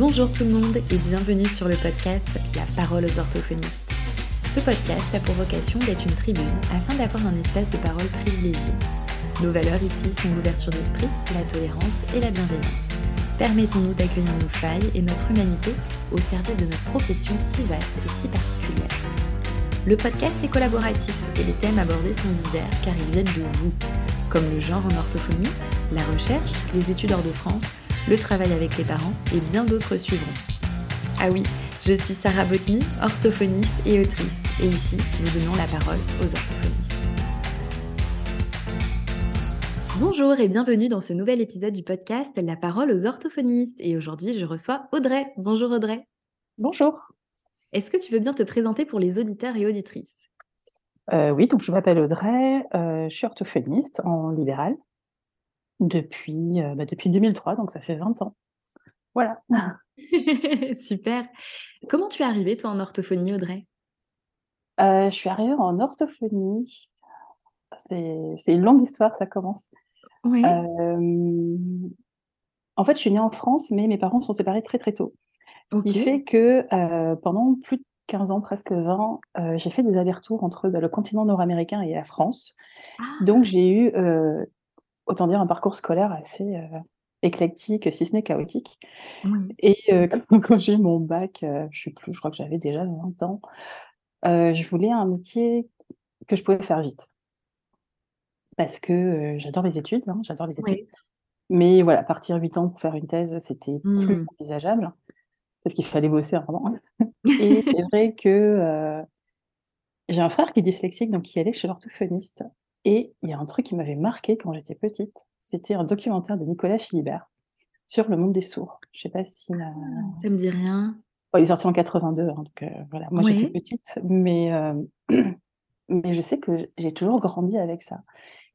Bonjour tout le monde et bienvenue sur le podcast La parole aux orthophonistes. Ce podcast a pour vocation d'être une tribune afin d'avoir un espace de parole privilégié. Nos valeurs ici sont l'ouverture d'esprit, la tolérance et la bienveillance. Permettons-nous d'accueillir nos failles et notre humanité au service de notre profession si vaste et si particulière. Le podcast est collaboratif et les thèmes abordés sont divers car ils viennent de vous, comme le genre en orthophonie, la recherche, les études hors de France, le travail avec les parents et bien d'autres suivront. Ah oui, je suis Sarah Botmy, orthophoniste et autrice, et ici, nous donnons la parole aux orthophonistes. Bonjour et bienvenue dans ce nouvel épisode du podcast La parole aux orthophonistes. Et aujourd'hui, je reçois Audrey. Bonjour Audrey. Bonjour. Est-ce que tu veux bien te présenter pour les auditeurs et auditrices? Euh, Oui, donc je m'appelle Audrey, euh, je suis orthophoniste en libéral depuis, euh, bah, depuis 2003, donc ça fait 20 ans. Voilà. Super. Comment tu es arrivée, toi, en orthophonie, Audrey? Je suis arrivée en orthophonie. C'est une longue histoire, ça commence. Oui. en fait, je suis née en France, mais mes parents sont séparés très très tôt. Ce qui fait que pendant plus de 15 ans, presque 20, j'ai fait des allers-retours entre bah, le continent nord-américain et la France. Ah! Donc j'ai eu, autant dire, un parcours scolaire assez éclectique, si ce n'est chaotique. Et quand, j'ai eu mon bac, je sais plus, je crois que j'avais déjà 20 ans, je voulais un métier que je pouvais faire vite parce que j'adore les études, hein, j'adore les études. Mais voilà, partir 8 ans pour faire une thèse, c'était plus mmh. envisageable parce qu'il fallait bosser un moment. Et c'est vrai que j'ai un frère qui est dyslexique, donc qui allait chez l'orthophoniste. Et il y a un truc qui m'avait marqué quand j'étais petite, c'était un documentaire de Nicolas Philibert sur le monde des sourds. Je sais pas si. Ah, ça me dit rien. il est sorti en 82, hein, donc voilà. Moi, j'étais petite, mais, mais je sais que j'ai toujours grandi avec ça.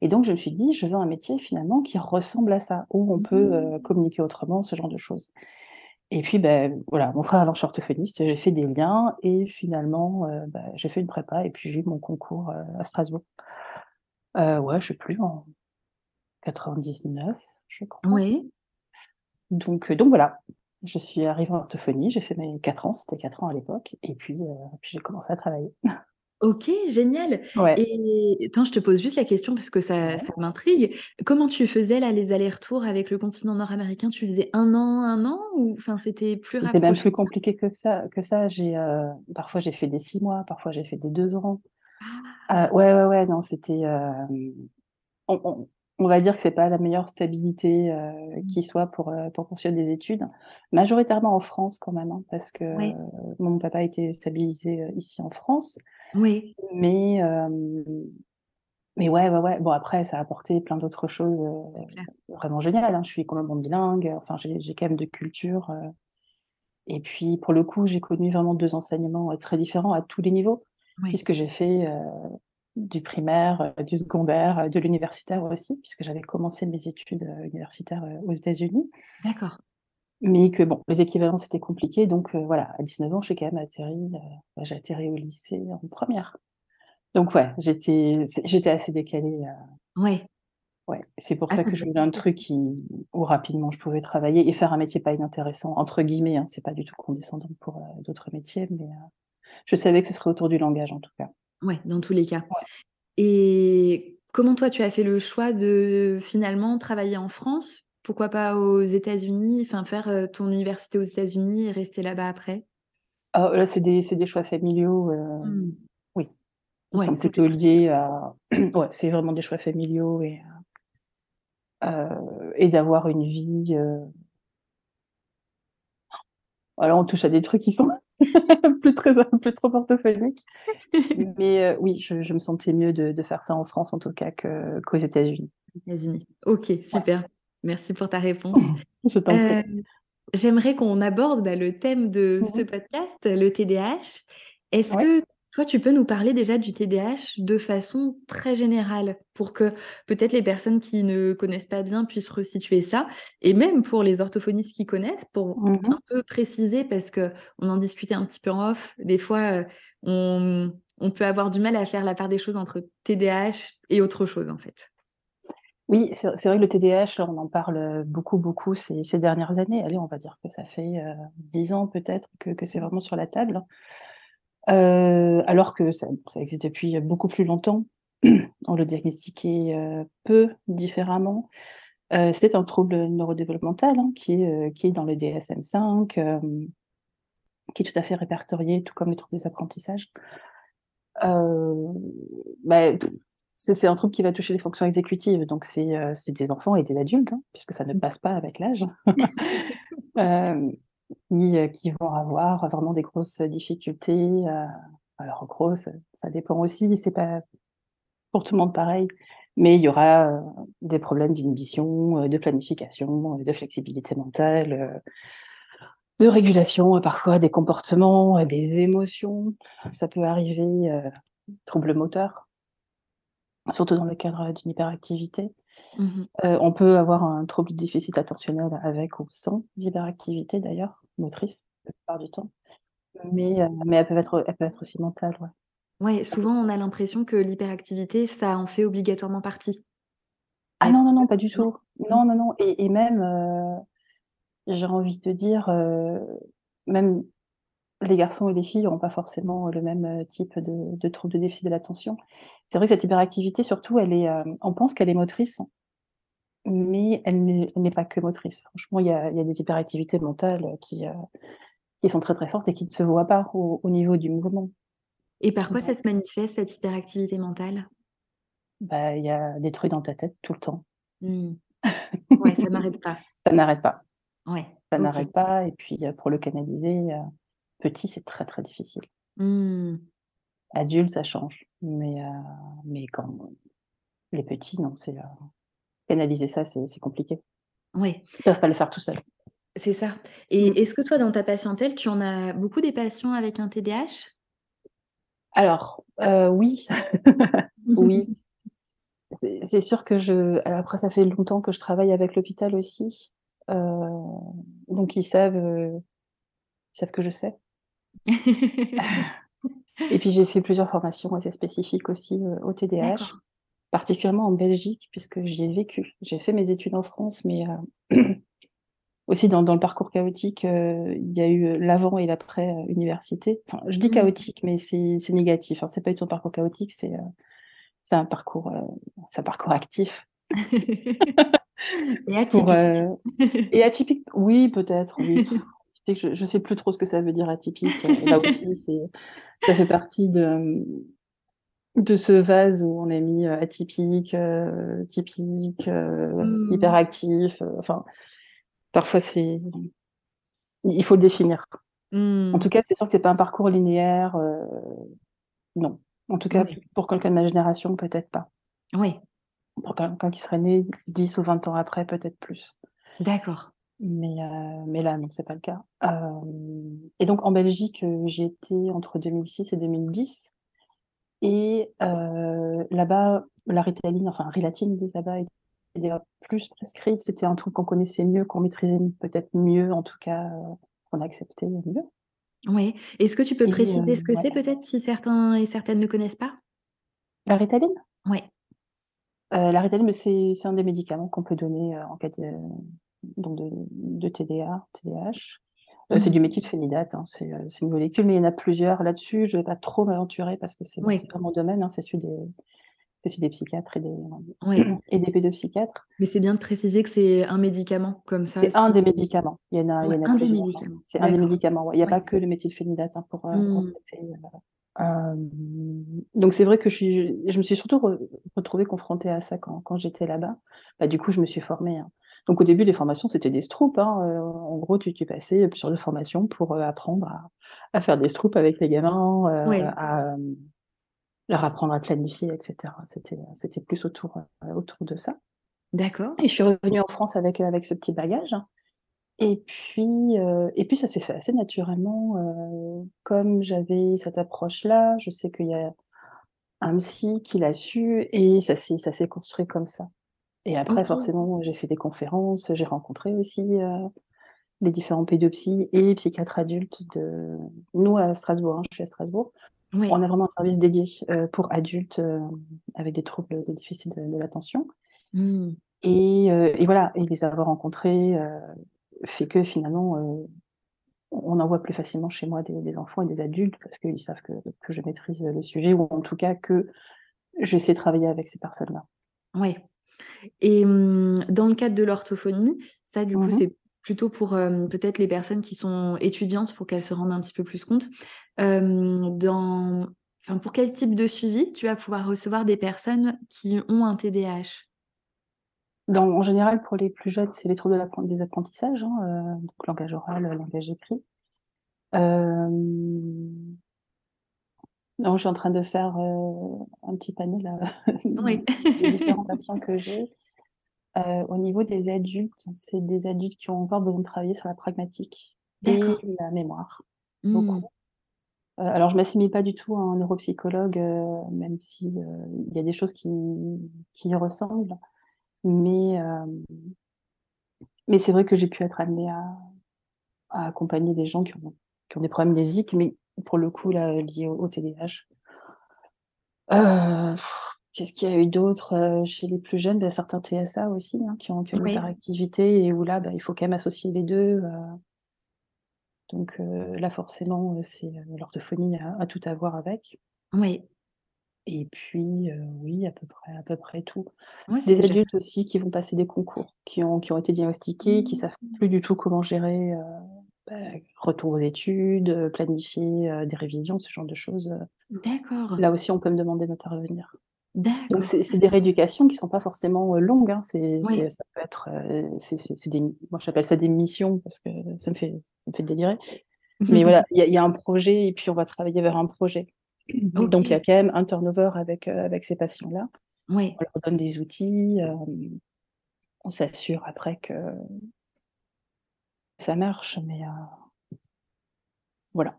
Et donc, je me suis dit, je veux un métier finalement qui ressemble à ça, où on peut euh, mmh. communiquer autrement, ce genre de choses. Et puis, ben, voilà, mon frère, alors, je suis orthophoniste, j'ai fait des liens et finalement, euh, ben, j'ai fait une prépa et puis j'ai eu mon concours euh, à Strasbourg. Ouais, je sais plus, en 99, je crois. Oui. Donc, donc voilà, je suis arrivée en orthophonie, j'ai fait mes 4 ans, c'était 4 ans à l'époque, et puis, puis j'ai commencé à travailler. OK, génial et attends, je te pose juste la question parce que ça ça m'intrigue. Comment tu faisais là les allers-retours avec le continent nord-américain? Tu faisais un an, un an ou enfin c'était plus C'était même plus compliqué que ça que ça. J'ai, euh, parfois j'ai fait des six mois, parfois j'ai fait des deux ans. Euh, ouais, ouais, ouais, non, c'était, on va dire que c'est pas la meilleure stabilité, mmh. qui soit pour, pour poursuivre des études. Majoritairement en France quand même, hein, parce que mon papa été stabilisé, ici en France. Oui. Mais, mais ouais, ouais, ouais. Bon après ça a apporté plein d'autres choses, vraiment géniales, hein. Je suis complètement bilingue, enfin j'ai j'ai quand même de culture, et puis pour le coup, j'ai connu vraiment deux enseignements, très différents à tous les niveaux, puisque j'ai fait, du primaire, euh, du secondaire, euh, de l'universitaire aussi, puisque j'avais commencé mes études euh, universitaires aux États-Unis. D'accord. Mais que bon, les équivalents c'était compliqué, donc voilà, à 19 ans, j'ai quand même atterri, bah, j'ai atterri au lycée en première. Donc ouais, j'étais, j'étais assez décalée. Ouais. Ouais, c'est pour ah, ça que je voulais un truc qui, où rapidement je pouvais travailler et faire un métier pas inintéressant, entre guillemets, hein, c'est pas du tout condescendant pour d'autres métiers, mais je savais que ce serait autour du langage en tout cas. Ouais, dans tous les cas. Et comment toi, tu as fait le choix de finalement travailler en France? Pourquoi pas aux États-Unis? Enfin, faire, ton université aux États-Unis et rester là-bas après? Ah, là, c'est des des choix familiaux, mmh. oui. Ils sont plutôt liés à ouais, c'est vraiment des choix familiaux et et d'avoir une vie, alors on touche à des trucs qui sont plus très plus trop portophoniques. Mais euh, oui, je, me sentais mieux de, faire ça en France en tout cas qu'aux États-Unis. États-Unis. Ok, super. Merci pour ta réponse. je t'en prie. Euh, j'aimerais qu'on aborde bah, le thème de ce mmh podcast, le TDAH. Est-ce que toi, tu peux nous parler déjà du TDAH de façon très générale pour que peut-être les personnes qui ne connaissent pas bien puissent resituer ça et même pour les orthophonistes qui connaissent pour mmh un peu préciser parce que on en discutait un petit peu en off. Des fois, on, peut avoir du mal à faire la part des choses entre TDAH et autre chose en fait. Oui, c'est vrai que le TDAH, on en parle beaucoup, beaucoup ces, dernières années. Allez, on va dire que ça fait dix ans peut-être que, c'est vraiment sur la table. Alors que ça, existe depuis beaucoup plus longtemps. on le diagnostiquait peu différemment. c'est un trouble neurodéveloppemental hein, qui, est, qui est dans le DSM-5, qui est tout à fait répertorié, tout comme les troubles des apprentissages. Bah, c'est un trouble qui va toucher les fonctions exécutives, donc c'est euh, des enfants et des adultes, hein, puisque ça ne mmh. passe pas avec l'âge, euh, euh, qui, vont avoir vraiment des grosses difficultés. alors, grosses, ça dépend aussi, c'est pas pour tout le monde pareil, mais il y aura des problèmes d'inhibition, de planification, de flexibilité mentale, de régulation, parfois des comportements, des émotions. Ça peut arriver, troubles moteurs surtout dans le cadre d'une hyperactivité. Mmh euh, on peut avoir un trouble de déficit attentionnel avec ou sans hyperactivité d'ailleurs, motrice, la plupart du temps. Mais, euh, mais elle, peut être, elle peut être aussi mentale. Ouais. ouais souvent on a l'impression que l'hyperactivité, ça en fait obligatoirement partie. Ah non, non, non, pas du tout. Non, non, non. Et, et même, euh, j'ai envie de dire, même les garçons et les filles n'ont pas forcément le même euh, type de, de trouble de déficit de l'attention. C'est vrai que cette hyperactivité, surtout, elle est, euh, on pense qu'elle est motrice, mais elle n'est pas que motrice. Franchement, il y a, des hyperactivités mentales qui, euh, qui sont très très fortes et qui ne se voient pas au, niveau du mouvement. Et par quoi ça se manifeste, cette hyperactivité mentale? Bah, Il y a des trucs dans ta tête tout le temps. Mmh. Ouais, ça n'arrête pas. ça n'arrête pas. Ouais. Ça n'arrête pas. Et puis, pour le canaliser, Petit, c'est très, très difficile. Mmh. Adulte, ça change. Mais, euh, mais quand les petits, non, c'est euh, canaliser ça, c'est compliqué. Oui. Ils peuvent pas le faire tout seuls. C'est ça. Et mmh. est-ce que toi, dans ta patientèle, tu en as beaucoup des patients avec un TDAH Alors, euh, oui. oui. C'est sûr que je. Alors après, ça fait longtemps que je travaille avec l'hôpital aussi. donc, ils savent, ils savent que je sais. Et puis j'ai fait plusieurs formations assez spécifiques aussi euh, au TDAH, particulièrement en Belgique, puisque j'y ai vécu. J'ai fait mes études en France, mais euh, aussi dans, le parcours chaotique, euh, il y a eu l'avant et l'après université. Enfin, je dis mmh. chaotique, mais c'est négatif. Hein. C'est pas du tout un parcours chaotique, c'est un parcours, un parcours actif. et atypique. et atypique, oui, peut-être. Oui. Je ne sais plus trop ce que ça veut dire atypique. Là aussi, ça fait partie de, de ce vase où on a mis euh, atypique, euh, typique, euh, mmh. hyperactif. enfin, parfois, c'est. Il faut le définir. En tout cas, c'est sûr que c'est pas un parcours linéaire. non. En tout cas, pour quelqu'un de ma génération, peut-être pas. Oui. Pour quelqu'un qui serait né 10 ou 20 ans après, peut-être plus. D'accord. Mais, euh, mais là, non, c'est pas le cas. et donc en Belgique, j'ai été entre 2006 et 2010 et là-bas, la Ritaline, enfin Rilatine, disent là-bas, était plus prescrite. C'était un truc qu'on connaissait mieux, qu'on maîtrisait peut-être mieux, en tout cas, qu'on acceptait mieux. Oui. Est-ce que tu peux préciser ce que c'est peut-être si certains et certaines ne connaissent pas? La Ritaline? Oui. la Ritaline, c'est un des médicaments qu'on peut donner, en cas de donc de, TDA, TDAH. Euh, c'est du méthylphénidate, hein, euh, c'est une molécule, mais il y en a plusieurs là-dessus. Je ne vais pas trop m'aventurer parce que c'est oui. pas mon domaine, hein, c'est celui des, psychiatres et des, et des pédopsychiatres. Mais c'est bien de préciser que c'est un médicament comme ça. C'est un des médicaments. Il y en a, il y en a un des médicaments. C'est un des médicaments. Il n'y a pas que le méthylphénidate hein, pour, euh, mmh. donc c'est vrai que je, suis, je me suis surtout retrouvée confrontée à ça quand, quand j'étais là-bas. Bah, du coup, je me suis formée. Donc au début, les formations, c'était des stroups. Hein, euh, en gros, tu, tu passais plusieurs de formations pour euh, apprendre à, faire des stroups avec les gamins, euh, à leur apprendre à planifier, etc. C'était plus autour, autour de ça. D'accord. Et je suis revenue en France avec, avec ce petit bagage. Et puis, et puis ça s'est fait assez naturellement. comme j'avais cette approche-là, je sais qu'il y a un psy qui l'a su et ça s'est construit comme ça. Et après, forcément, j'ai fait des conférences, j'ai rencontré aussi euh, les différents pédopsies et psychiatres adultes de nous à Strasbourg. Hein, je suis à Strasbourg. On a vraiment un service dédié euh, pour adultes euh, avec des troubles de déficit de, l'attention. Mmh. Et, et, voilà, et les avoir rencontrés fait que finalement, on envoie plus facilement chez moi des, enfants et des adultes parce qu'ils savent que, que, je maîtrise le sujet ou en tout cas que j'essaie de travailler avec ces personnes-là. Oui. Et mmh, dans le cadre de l'orthophonie, ça, du coup, mmh c'est plutôt pour peut-être les personnes qui sont étudiantes pour qu'elles se rendent un petit peu plus compte. dans... enfin, pour quel type de suivi tu vas pouvoir recevoir des personnes qui ont un TDAH dans, en général, pour les plus jeunes, c'est les troubles de des apprentissages, hein, euh, donc langage oral, langage écrit. Euh... Non, je suis en train de faire euh, un petit panel oui. des différents patients que j'ai. Euh, au niveau des adultes, c'est des adultes qui ont encore besoin de travailler sur la pragmatique et la mémoire. Beaucoup. Mmh. Euh, alors, je ne m'assimile pas du tout à un neuropsychologue, même s'il y a des choses qui, qui y ressemblent. Mais, euh, mais c'est vrai que j'ai pu être amenée à, accompagner des gens qui ont, qui ont des problèmes d'ésique, mais pour le coup, là, liés au, TDAH. Euh, qu'est-ce qu'il y a eu d'autre euh, chez les plus jeunes? Ben, Certains TSA aussi, hein, qui ont, qui une hyperactivité et où là, ben, il faut quand même associer les deux. donc là, forcément, c'est l'orthophonie à, à, tout à voir avec. Oui. Et puis, oui, à peu près à peu près tout. Des adultes aussi qui vont passer des concours, qui ont qui ont été diagnostiqués, qui savent mmh. plus du tout comment gérer, bah, retour aux études, planifier, des révisions, ce genre de choses, D'accord. là aussi, on peut me demander d'intervenir. Donc c'est des rééducations qui sont pas forcément, longues, hein. C'est ça peut être, c'est des moi j'appelle ça des missions parce que ça me fait ça me fait délirer. Mais voilà, il y a y a un projet et puis on va travailler vers un projet. Donc il y a quand même un turnover avec, euh, avec ces patients-là. Oui. On leur donne des outils, euh, on s'assure après que ça marche, mais euh, voilà.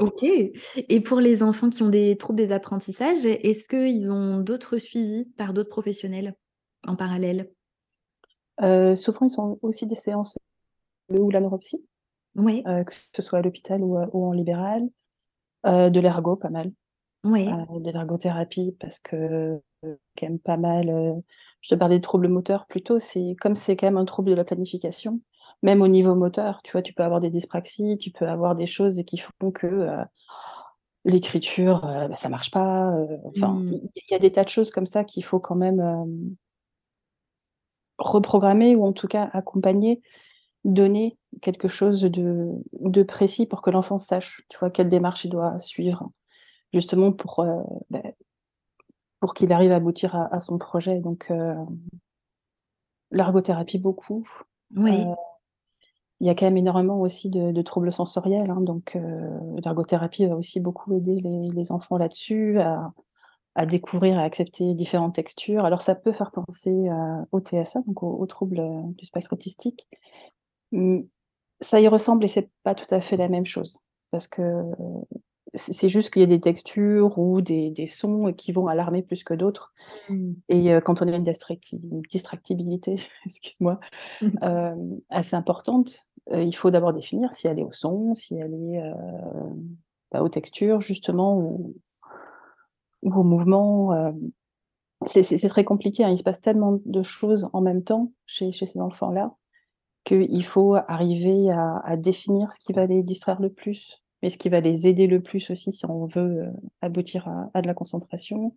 Ok. Et pour les enfants qui ont des troubles des apprentissages, est-ce qu'ils ont d'autres suivis par d'autres professionnels en parallèle? Souvent, ils sont aussi des séances ou la neuropsie, oui. que ce soit à l'hôpital ou, ou, en libéral. de l'ergo, pas mal. Oui. Euh, de l'ergothérapie parce que, quand même pas mal, euh, je te parlais de troubles moteurs plus tôt, c'est comme c'est quand même un trouble de la planification, même au niveau moteur, tu vois? Tu peux avoir des dyspraxies, tu peux avoir des choses qui font que, euh, l'écriture, bah, ça marche pas, enfin, mmh. il y a des tas de choses comme ça qu'il faut quand même, reprogrammer ou en tout cas accompagner, donner quelque chose de de précis pour que l'enfant sache, tu vois? Quelle démarche il doit suivre justement pour, euh, bah, pour qu'il arrive à aboutir à, son projet. Donc, euh, l'ergothérapie, beaucoup. Oui. Euh, il y a quand même énormément aussi de, troubles sensoriels. Hein, donc, l'ergothérapie va aussi beaucoup aider les, enfants là-dessus, à, à, découvrir, à accepter différentes textures. Alors, ça peut faire penser au TSA, donc aux troubles du spectre autistique. Ça y ressemble et c'est pas tout à fait la même chose. Parce que c'est juste qu'il y a des textures ou des, des, sons qui vont alarmer plus que d'autres. Mmh. Et euh, quand on a une, distractibilité, excuse-moi, euh, assez importante, euh, il faut d'abord définir si elle est au son, si elle est bah, aux textures, justement, ou, au mouvement. c'est très compliqué, hein. il se passe tellement de choses en même temps chez, ces enfants-là qu'il faut arriver à, à définir ce qui va les distraire le plus mais ce qui va les aider le plus aussi si on veut euh, aboutir à, de la concentration,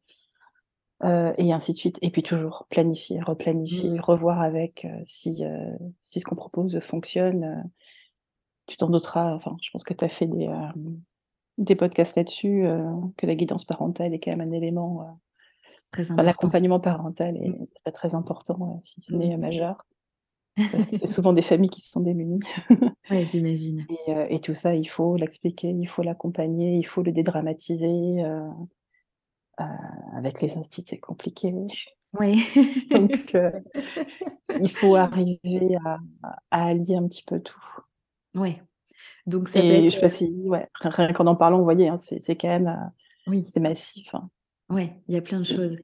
euh, et ainsi de suite. Et puis toujours planifier, replanifier, mmh. revoir avec euh, si, si ce qu'on propose fonctionne. tu t'en douteras, enfin, je pense que tu as fait des, des podcasts là-dessus, que la guidance parentale est quand même un élément. L'accompagnement parental est mmh. très, très important, si ce n'est mmh. majeur. Parce que c'est souvent des familles qui sont démunies. Oui, j'imagine. Euh, et, tout ça, il faut l'expliquer, il faut l'accompagner, il faut le dédramatiser. Euh, euh, avec les instituts, c'est compliqué. Oui. Donc, il faut arriver à, allier un petit peu tout. Oui. Donc, ça et je sais pas si, ouais, rien qu'en en parlant, vous voyez, hein, c'est quand même, oui. c'est massif. Hein. Oui, il y a plein de choses.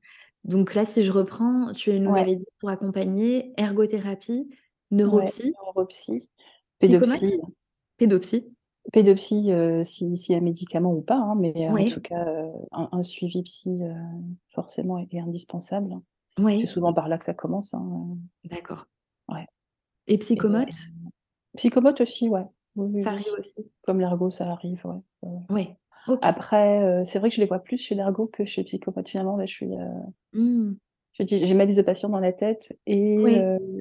Donc là, si je reprends, tu nous avais dit pour accompagner ergothérapie, neuropsy, neuropsy pédopsie. Pédopsie. Pédopsie, euh, s'il y a médicament ou pas, hein, mais euh, en tout cas, euh, un, suivi psy forcément est, indispensable. C'est souvent par là que ça commence, hein, D'accord. Ouais. Et psychomote? psychomote aussi, ouais. Ça arrive aussi? Comme l'ergot, ça arrive, ouais. OK. Après, c'est vrai que je les vois plus chez l'ergot que chez le psychomote. Finalement, là, je suis, mmh. j'ai ma liste de patients dans la tête et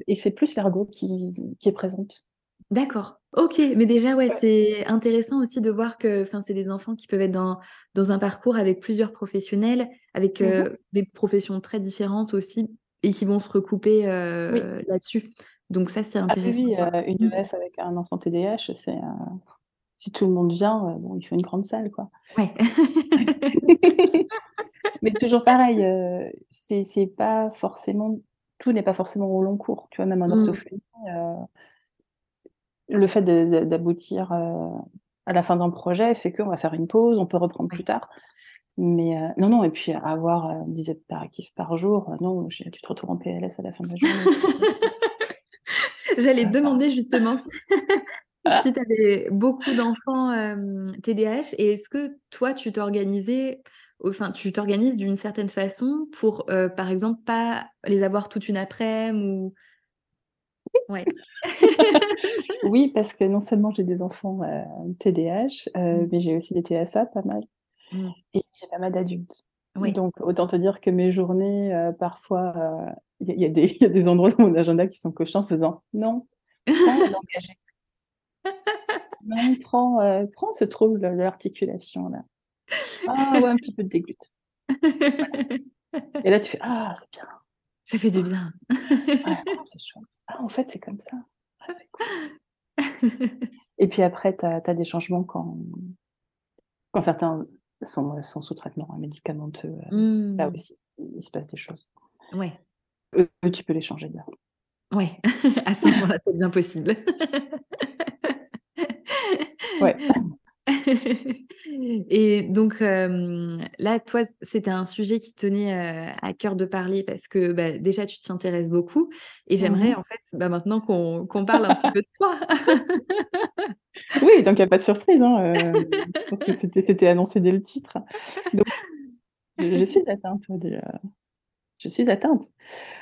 et c'est plus l'ergot qui qui est présente. D'accord. OK, mais déjà, ouais, c'est intéressant aussi de voir que, c'est des enfants qui peuvent être dans dans un parcours avec plusieurs professionnels, avec, Mmh des professions très différentes aussi et qui vont se recouper, Oui. là-dessus. Donc ça, c'est Ah oui, intéressant, oui, quoi. une Mmh. ES avec un enfant TDAH, c'est, si tout le monde vient, bon, il faut une grande salle, quoi. Ouais. Mais toujours pareil, c'est c'est pas forcément tout n'est pas forcément au long cours, tu vois? Même en Mmh. orthophonie, le fait d'aboutir, à la fin d'un projet fait qu'on va faire une pause, on peut reprendre plus tard. Mais non, non et puis avoir, 10 hyperactifs par jour, non, tu te retrouves en PLS à la fin de la journée. J'allais demander justement si tu avais beaucoup d'enfants, TDAH et est-ce que toi, tu t'organisais enfin, tu t'organises d'une certaine façon pour, par exemple, pas les avoir toute une aprèm ou? Ouais. Oui, parce que non seulement j'ai des enfants, TDAH, Mmh. mais j'ai aussi des TSA, pas mal Mmh. et j'ai pas mal d'adultes. Oui. Donc autant te dire que mes journées, parfois, il y a il y a des il y a des endroits dans mon agenda qui sont cochés en faisant: «Non, prends l'engagé». «Non, prends, prends ce trouble de l'articulation là». «Ah ouais, un petit peu de déglute». Voilà et là, tu fais: «Ah, c'est bien». Ça fait du bien. Ah, c'est chouette. Ah, en fait, c'est comme ça. Ah, cool. Et puis après, tu as des changements quand quand certains sont sont sous traitement médicamenteux, là Mmh. aussi, il se passe des choses. Ouais. Eux, tu peux les changer d'heure. Ouais, à ce moment-là, c'est bien possible. Ouais. Et donc, là, toi, c'était un sujet qui tenait, à cœur de parler parce que, bah, déjà, tu t'y intéresses beaucoup et Mmh j'aimerais, en fait, bah, maintenant qu'on parle un petit peu de toi. Oui, donc il y a pas de surprise, hein, je pense que c'était annoncé dès le titre. Donc je je suis atteinte je suis atteinte.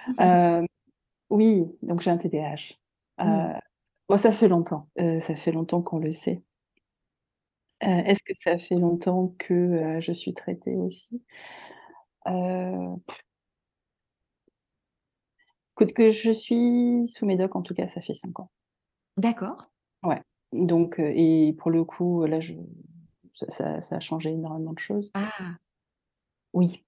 Oui, donc j'ai un TDAH. Mmh. Heu, bon, ça fait longtemps, ça fait longtemps qu'on le sait. Heu, est-ce que ça fait longtemps que, heu, je suis traitée aussi? Heu écoute, que je suis sous médoc, en tout cas, ça fait 5 ans. D'accord. Ouais, donc heu et pour le coup, là, je ça ça ça a changé énormément de choses. Ah! Oui.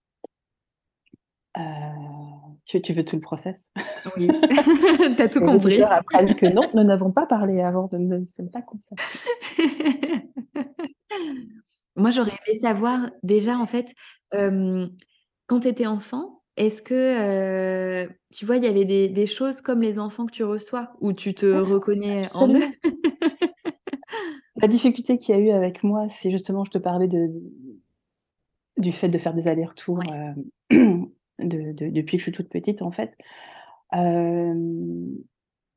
Heu, tu tu veux tout le process? Oui, tu as tout Les auditeurs compris. apprennent que non, nous n'avons pas parlé avant, nous ne sommes pas comme ça. Moi, j'aurais aimé savoir déjà, en fait, quand tu étais enfant, est-ce que, tu vois, il y avait des des choses comme les enfants que tu reçois, où tu te reconnais en eux? La difficulté qu'il y a eu avec moi, c'est justement, je te parlais de du fait de faire des allers-retours, Ouais. De de depuis que je suis toute petite, en fait.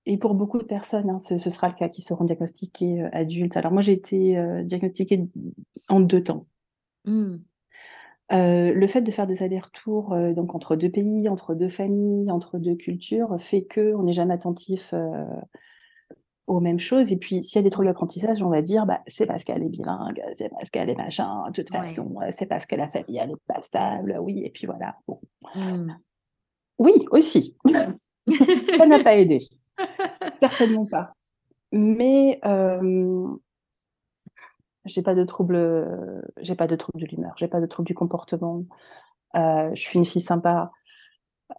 Et pour beaucoup de personnes, hein, ce ce sera le cas, qui seront diagnostiquées, heu, adultes. Alors moi, j'ai été, heu, diagnostiquée en 2 temps. Mmh. Heu, le fait de faire des allers-retours, donc entre 2 pays, entre 2 familles, entre 2 cultures, fait qu'on n'est jamais attentif, aux mêmes choses et puis s'il y a des troubles d'apprentissage, on va dire: «Bah, c'est parce qu'elle est bilingue, c'est parce qu'elle est machin, de toute Ouais. façon, c'est parce que la famille, elle est pas stable, oui» et puis voilà, bon. Mmh. Oui, aussi. Ça n'a pas aidé. Certainement pas. Mais hem j'ai pas de troubles, j'ai pas de troubles de l'humeur, j'ai pas de troubles du comportement. Heu, je suis une fille sympa.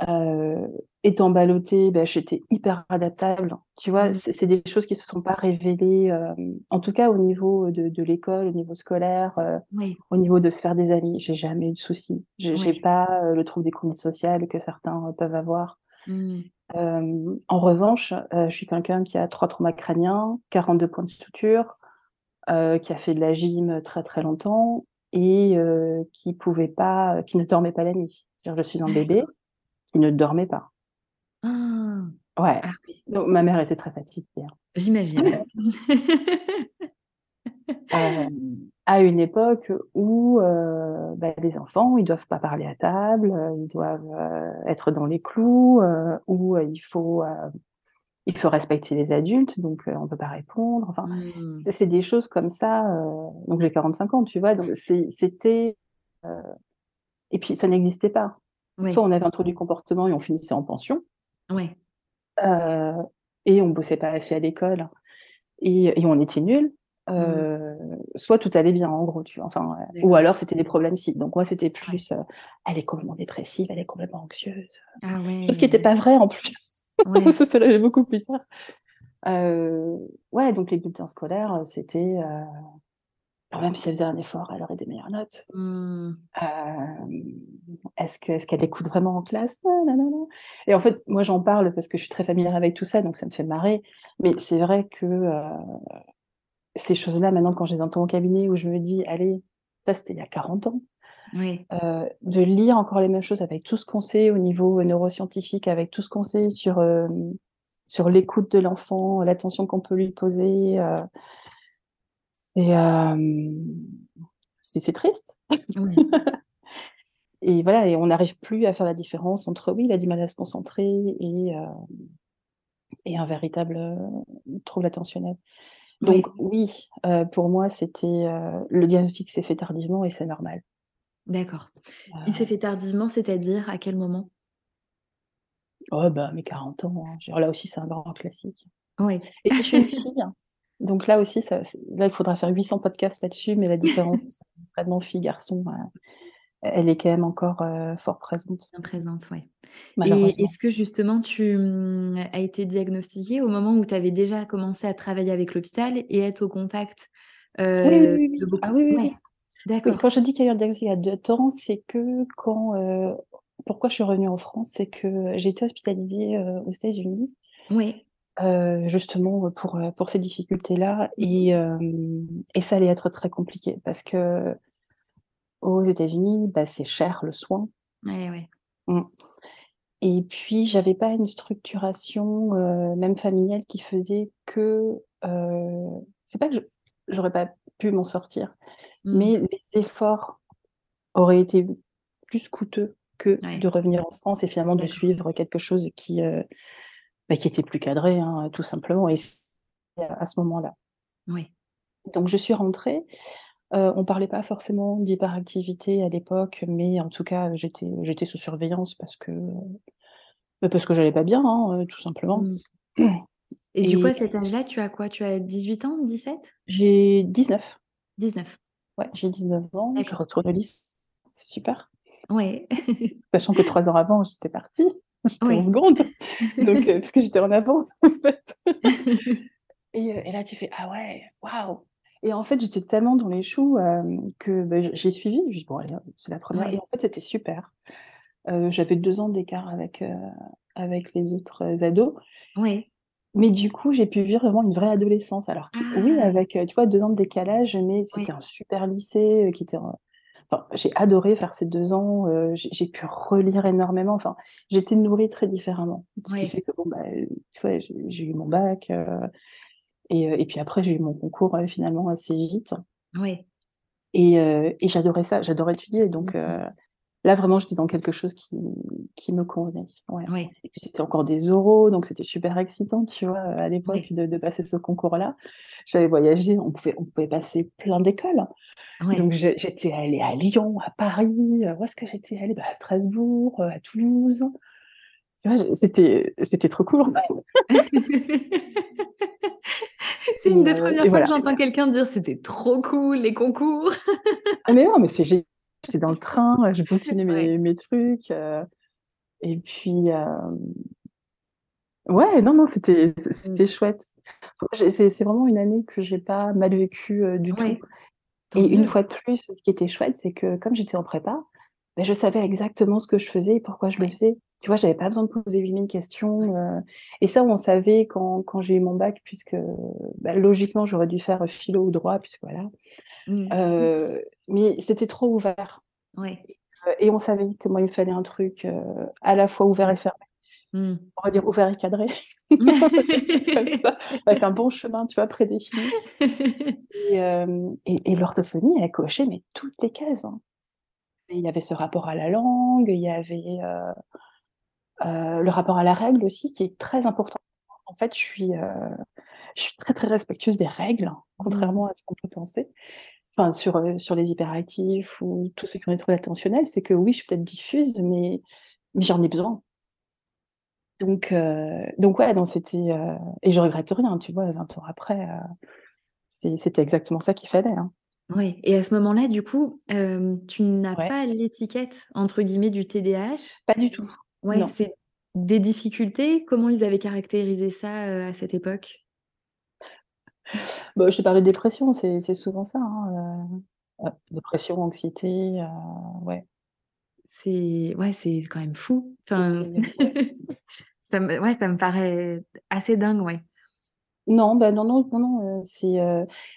Heu, étant ballottée, bah, j'étais hyper adaptable. Tu vois? Mmh. C'est des choses qui se sont pas révélées, hem, en tout cas au niveau de de l'école, au niveau scolaire, Oui. au niveau de se faire des amis, j'ai jamais eu de soucis. J'ai Ouais. pas, le trouble des conduites sociales que certains peuvent avoir. Mmh. En revanche, je suis quelqu'un qui a 3 traumas crâniens, 42 points de suture, qui a fait de la gym très, très longtemps et qui pouvait pas qui ne dormait pas la nuit. Je suis un bébé. Qui ne dormait pas. Ah! Ouais, Ah oui. donc ma mère était très fatiguée, hein. J'imagine. Hem à une époque où bah, les enfants, ils doivent pas parler à table, ils doivent être dans les clous, où il faut il faut respecter les adultes, donc on on peut pas répondre. Enfin, mmh. c'est des choses comme ça. donc j'ai 45 ans, tu vois. Donc c'était et puis ça n'existait pas. Soit on avait introduit le comportement et on finissait en pension. Ouais. et on bossait pas assez à l'école et, et, on était nul. Mmh. soit tout allait bien en gros, tu vois. Enfin, ou alors c'était des problèmes si. Donc moi c'était plus, elle est complètement dépressive, elle est complètement anxieuse. Ah ouais. Ce qui n'était pas vrai en plus. Ouais. ça, ça beaucoup plus tard. Euh, ouais, donc les bulletins scolaires, c'était. Euh, quand même si elle faisait un effort, elle aurait des meilleures notes. Mmh. Euh, est-ce qu'elle est écoute vraiment en classe? Non, non, non, Et en fait, moi j'en parle parce que je suis très familière avec tout ça, donc ça me fait marrer. Mais c'est vrai que ces choses-là, maintenant, quand j'ai dans mon cabinet où je me dis, allez, ça c'était il y a 40 ans, euh, de lire encore les mêmes choses avec tout ce qu'on sait au niveau neuroscientifique, avec tout ce qu'on sait sur, euh, sur l'écoute de l'enfant, l'attention qu'on peut lui poser. Euh, c'est triste. et voilà, et on n'arrive plus à faire la différence entre oui, il a du mal à se concentrer et, et un véritable trouble attentionnel. Donc oui, pour moi, c'était le diagnostic s'est fait tardivement et c'est normal. D'accord. Il s'est fait tardivement, c'est-à-dire à quel moment? Oh bah, mes 40 ans, hein. là aussi c'est un grand classique. Oui. Et puis je suis une fille, hein. Donc là aussi ça là il faudra faire 800 podcasts là-dessus, mais la différence vraiment fille-garçon, elle est quand même encore, fort présente. Bien présente, ouais. Et est-ce que justement tu, mmh, as été diagnostiquée au moment où tu avais déjà commencé à travailler avec l'hôpital et être au contact, Oui, oui, de beaucoup? Ah oui, oui, D'accord. quand je dis qu'il y a eu un diagnostic il y a deux temps, c'est que quand, euh, pourquoi je suis revenue en France, c'est que j'ai été hospitalisée, euh, aux États-Unis. Oui. Euh, justement, pour, pour ces difficultés-là et et ça allait être très compliqué parce que aux États-Unis, bah, c'est cher le soin. Mmh. Et puis j'avais pas une structuration, même familiale qui faisait que, c'est pas que j'aurais pas pu m'en sortir, Mmh. Mais les efforts auraient été plus coûteux que de revenir en France et finalement de suivre quelque chose qui, euh, bah, qui était plus cadré, hein, tout simplement, et à ce moment-là. Oui. Donc je suis rentrée. Euh, on parlait pas forcément d'hyperactivité à l'époque, mais en tout cas, j'étais, j'étais sous surveillance parce que, bah, parce que j'allais pas bien, hein, euh, tout simplement. Mmh. Et, du coup, à cet âge-là, tu as quoi? Tu as 18 ans, 17 J'ai 19. 19. Ouais, j'ai 19 ans, je retourne au lycée. C'est super. Ouais. Sachant que trois ans avant, j'étais partie. J'étais en seconde. Donc, euh, parce que j'étais en avance, en fait. et, euh, et, là, tu fais Ah ouais, waouh Et en fait, j'étais tellement dans les choux euh, que bah, j'ai suivi. Je dis Bon, allez, c'est la première. Et en fait, c'était super. J'avais deux ans d'écart avec, avec les autres ados. Oui. Mais du coup, j'ai pu vivre vraiment une vraie adolescence. Alors oui, ah! avec, tu vois, deux ans de décalage, mais c'était un super lycée, qui était enfin, j'ai adoré faire ces deux ans, j'ai pu relire énormément, enfin, j'étais nourrie très différemment. Ce qui fait que bon, bah, tu vois, j'ai eu mon bac, et et puis après, j'ai eu mon concours, finalement assez vite. Oui. Et et j'adorais ça, j'adorais étudier donc mmh Là, vraiment, j'étais dans quelque chose qui, qui me convenait. Ouais. Oui. Et puis, c'était encore des oraux, donc c'était super excitant, tu vois, à l'époque, de, de, passer ce concours-là. J'avais voyagé, on pouvait, on pouvait passer plein d'écoles. Donc, j'étais allée à Lyon, à Paris. Euh, où est-ce que j'étais allée? Bah, À Strasbourg, euh, à Toulouse. C'était trop cool. c'est une des euh, premières fois que j'entends quelqu'un dire c'était trop cool les concours. ah mais non, mais c'est génial j'étais dans le train, j'ai bouquiné mes, mes trucs. Euh, et puis, euh, ouais, non, non, c'était c'était mmh. chouette. C'est vraiment une année que j'ai pas mal vécue euh, du tout. Et une fois de plus, ce qui était chouette, c'est que comme j'étais en prépa, ben, je savais exactement ce que je faisais et pourquoi je le faisais. Tu vois, j'avais pas besoin de poser 8000 questions. et ça, on savait quand, quand j'ai eu mon bac, puisque ben, logiquement, j'aurais dû faire philo ou droit, puisque voilà. Mmh. mais c'était trop ouvert. Ouais. Et on savait que moi, il fallait un truc à la fois ouvert et fermé. Mmh. On va dire ouvert et cadré. Comme ça, avec un bon chemin, tu vois, prédéfini. Et, et, l'orthophonie, elle cochait mais toutes les cases, hein. il y avait ce rapport à la langue, il y avait, le rapport à la règle aussi qui est très important. En fait, je suis, je suis très, très respectueuse des règles, mmh. contrairement à ce qu'on peut penser. Enfin, sur, sur les hyperactifs ou tous ceux qui ont des troubles attentionnels, c'est que oui, je suis peut-être diffuse, mais mais j'en ai besoin. Donc, donc ouais, c'était, et je regrette rien, tu vois? 20 ans après, c'était exactement ça qu'il fallait, hein. Ouais et à ce moment-là, du coup, tu n'as pas «l'étiquette» entre guillemets du TDAH? Pas du tout, Ouais, c'est des difficultés? Comment ils avaient caractérisé ça, à cette époque? Bah, je parlais de dépression, c'est souvent ça, hein, dépression, anxiété, ouais. C'est ouais, c'est quand même fou. Enfin, ça me ouais, ça me paraît assez dingue, ouais. Non, bah, non, non, non, non, si,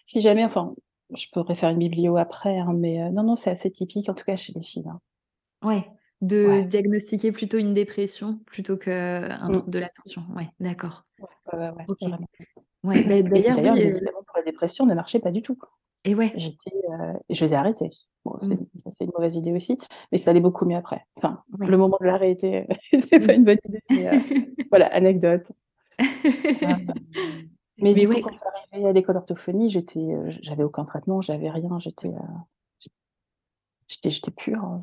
si jamais enfin, je pourrais faire une biblio après, hein, mais non, non, c'est assez typique, en tout cas chez les filles, hein. Ouais, de diagnostiquer plutôt une dépression plutôt qu'un Mmh. trouble de l'attention. Ouais, d'accord. Ouais, ouais, bah, d'ailleurs, oui, médicaments pour la dépression ne marchaient pas du tout. Et ouais. J'étais, je les ai arrêtés. Bon, c'est Mmh. c'est une mauvaise idée aussi, mais ça allait beaucoup mieux après. Enfin, le moment de l'arrêt était c'était pas Mmh. une bonne idée, mais voilà, anecdote. Mais Mais du coup, ouais. quand je suis arrivée à l'école orthophonie, j'étais, j'avais aucun traitement, j'avais rien, j'étais, j'étais j'étais pure, hein,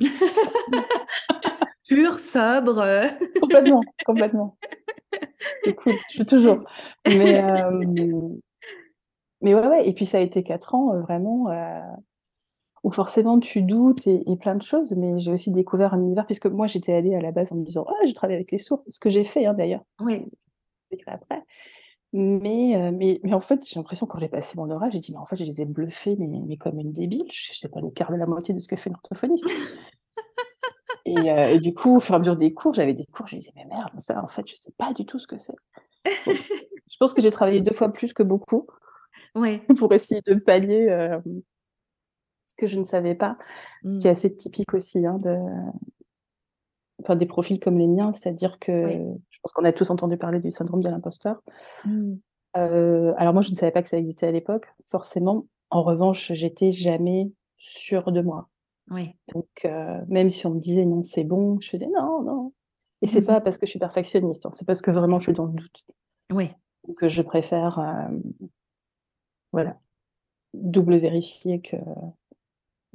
Pure, sobre, Complètement, complètement. C'est cool, je suis toujours. Mais mais ouais, ouais et puis ça a été 4 ans, vraiment, où forcément tu doutes et et plein de choses, mais j'ai aussi découvert un univers puisque moi j'étais allée à la base en me disant: «Ah, je travaille avec les sourds», ce que j'ai fait, hein, d'ailleurs. Ouais. après. Mais mais mais en fait, j'ai l'impression quand j'ai passé mon oral, j'ai dit: «Mais en fait, je les ai bluffés, mais mais comme une débile, je sais pas le quart de la moitié de ce que fait une orthophoniste». Et et du coup, au fur et à mesure des cours, j'avais des cours, je me disais: «Mais merde, ça en fait, je sais pas du tout ce que c'est». Je pense que j'ai travaillé 2 fois plus que beaucoup Ouais. pour essayer de pallier, hem, ce que je ne savais pas. Ce qui est Mmh. assez typique aussi, hein, de enfin, des profils comme les miens, c'est-à-dire que je pense qu'on a tous entendu parler du syndrome de l'imposteur. Mmh. Heu, alors moi, je ne savais pas que ça existait à l'époque, forcément. En revanche, j'étais jamais sûre de moi. Ouais. Donc heu, même si on me disait: «Non, c'est bon», je faisais: «Non, non» et c'est pas parce que je suis perfectionniste, hein, c'est parce que vraiment je suis dans le doute. Ouais. Donc je préfère, voilà, double vérifier que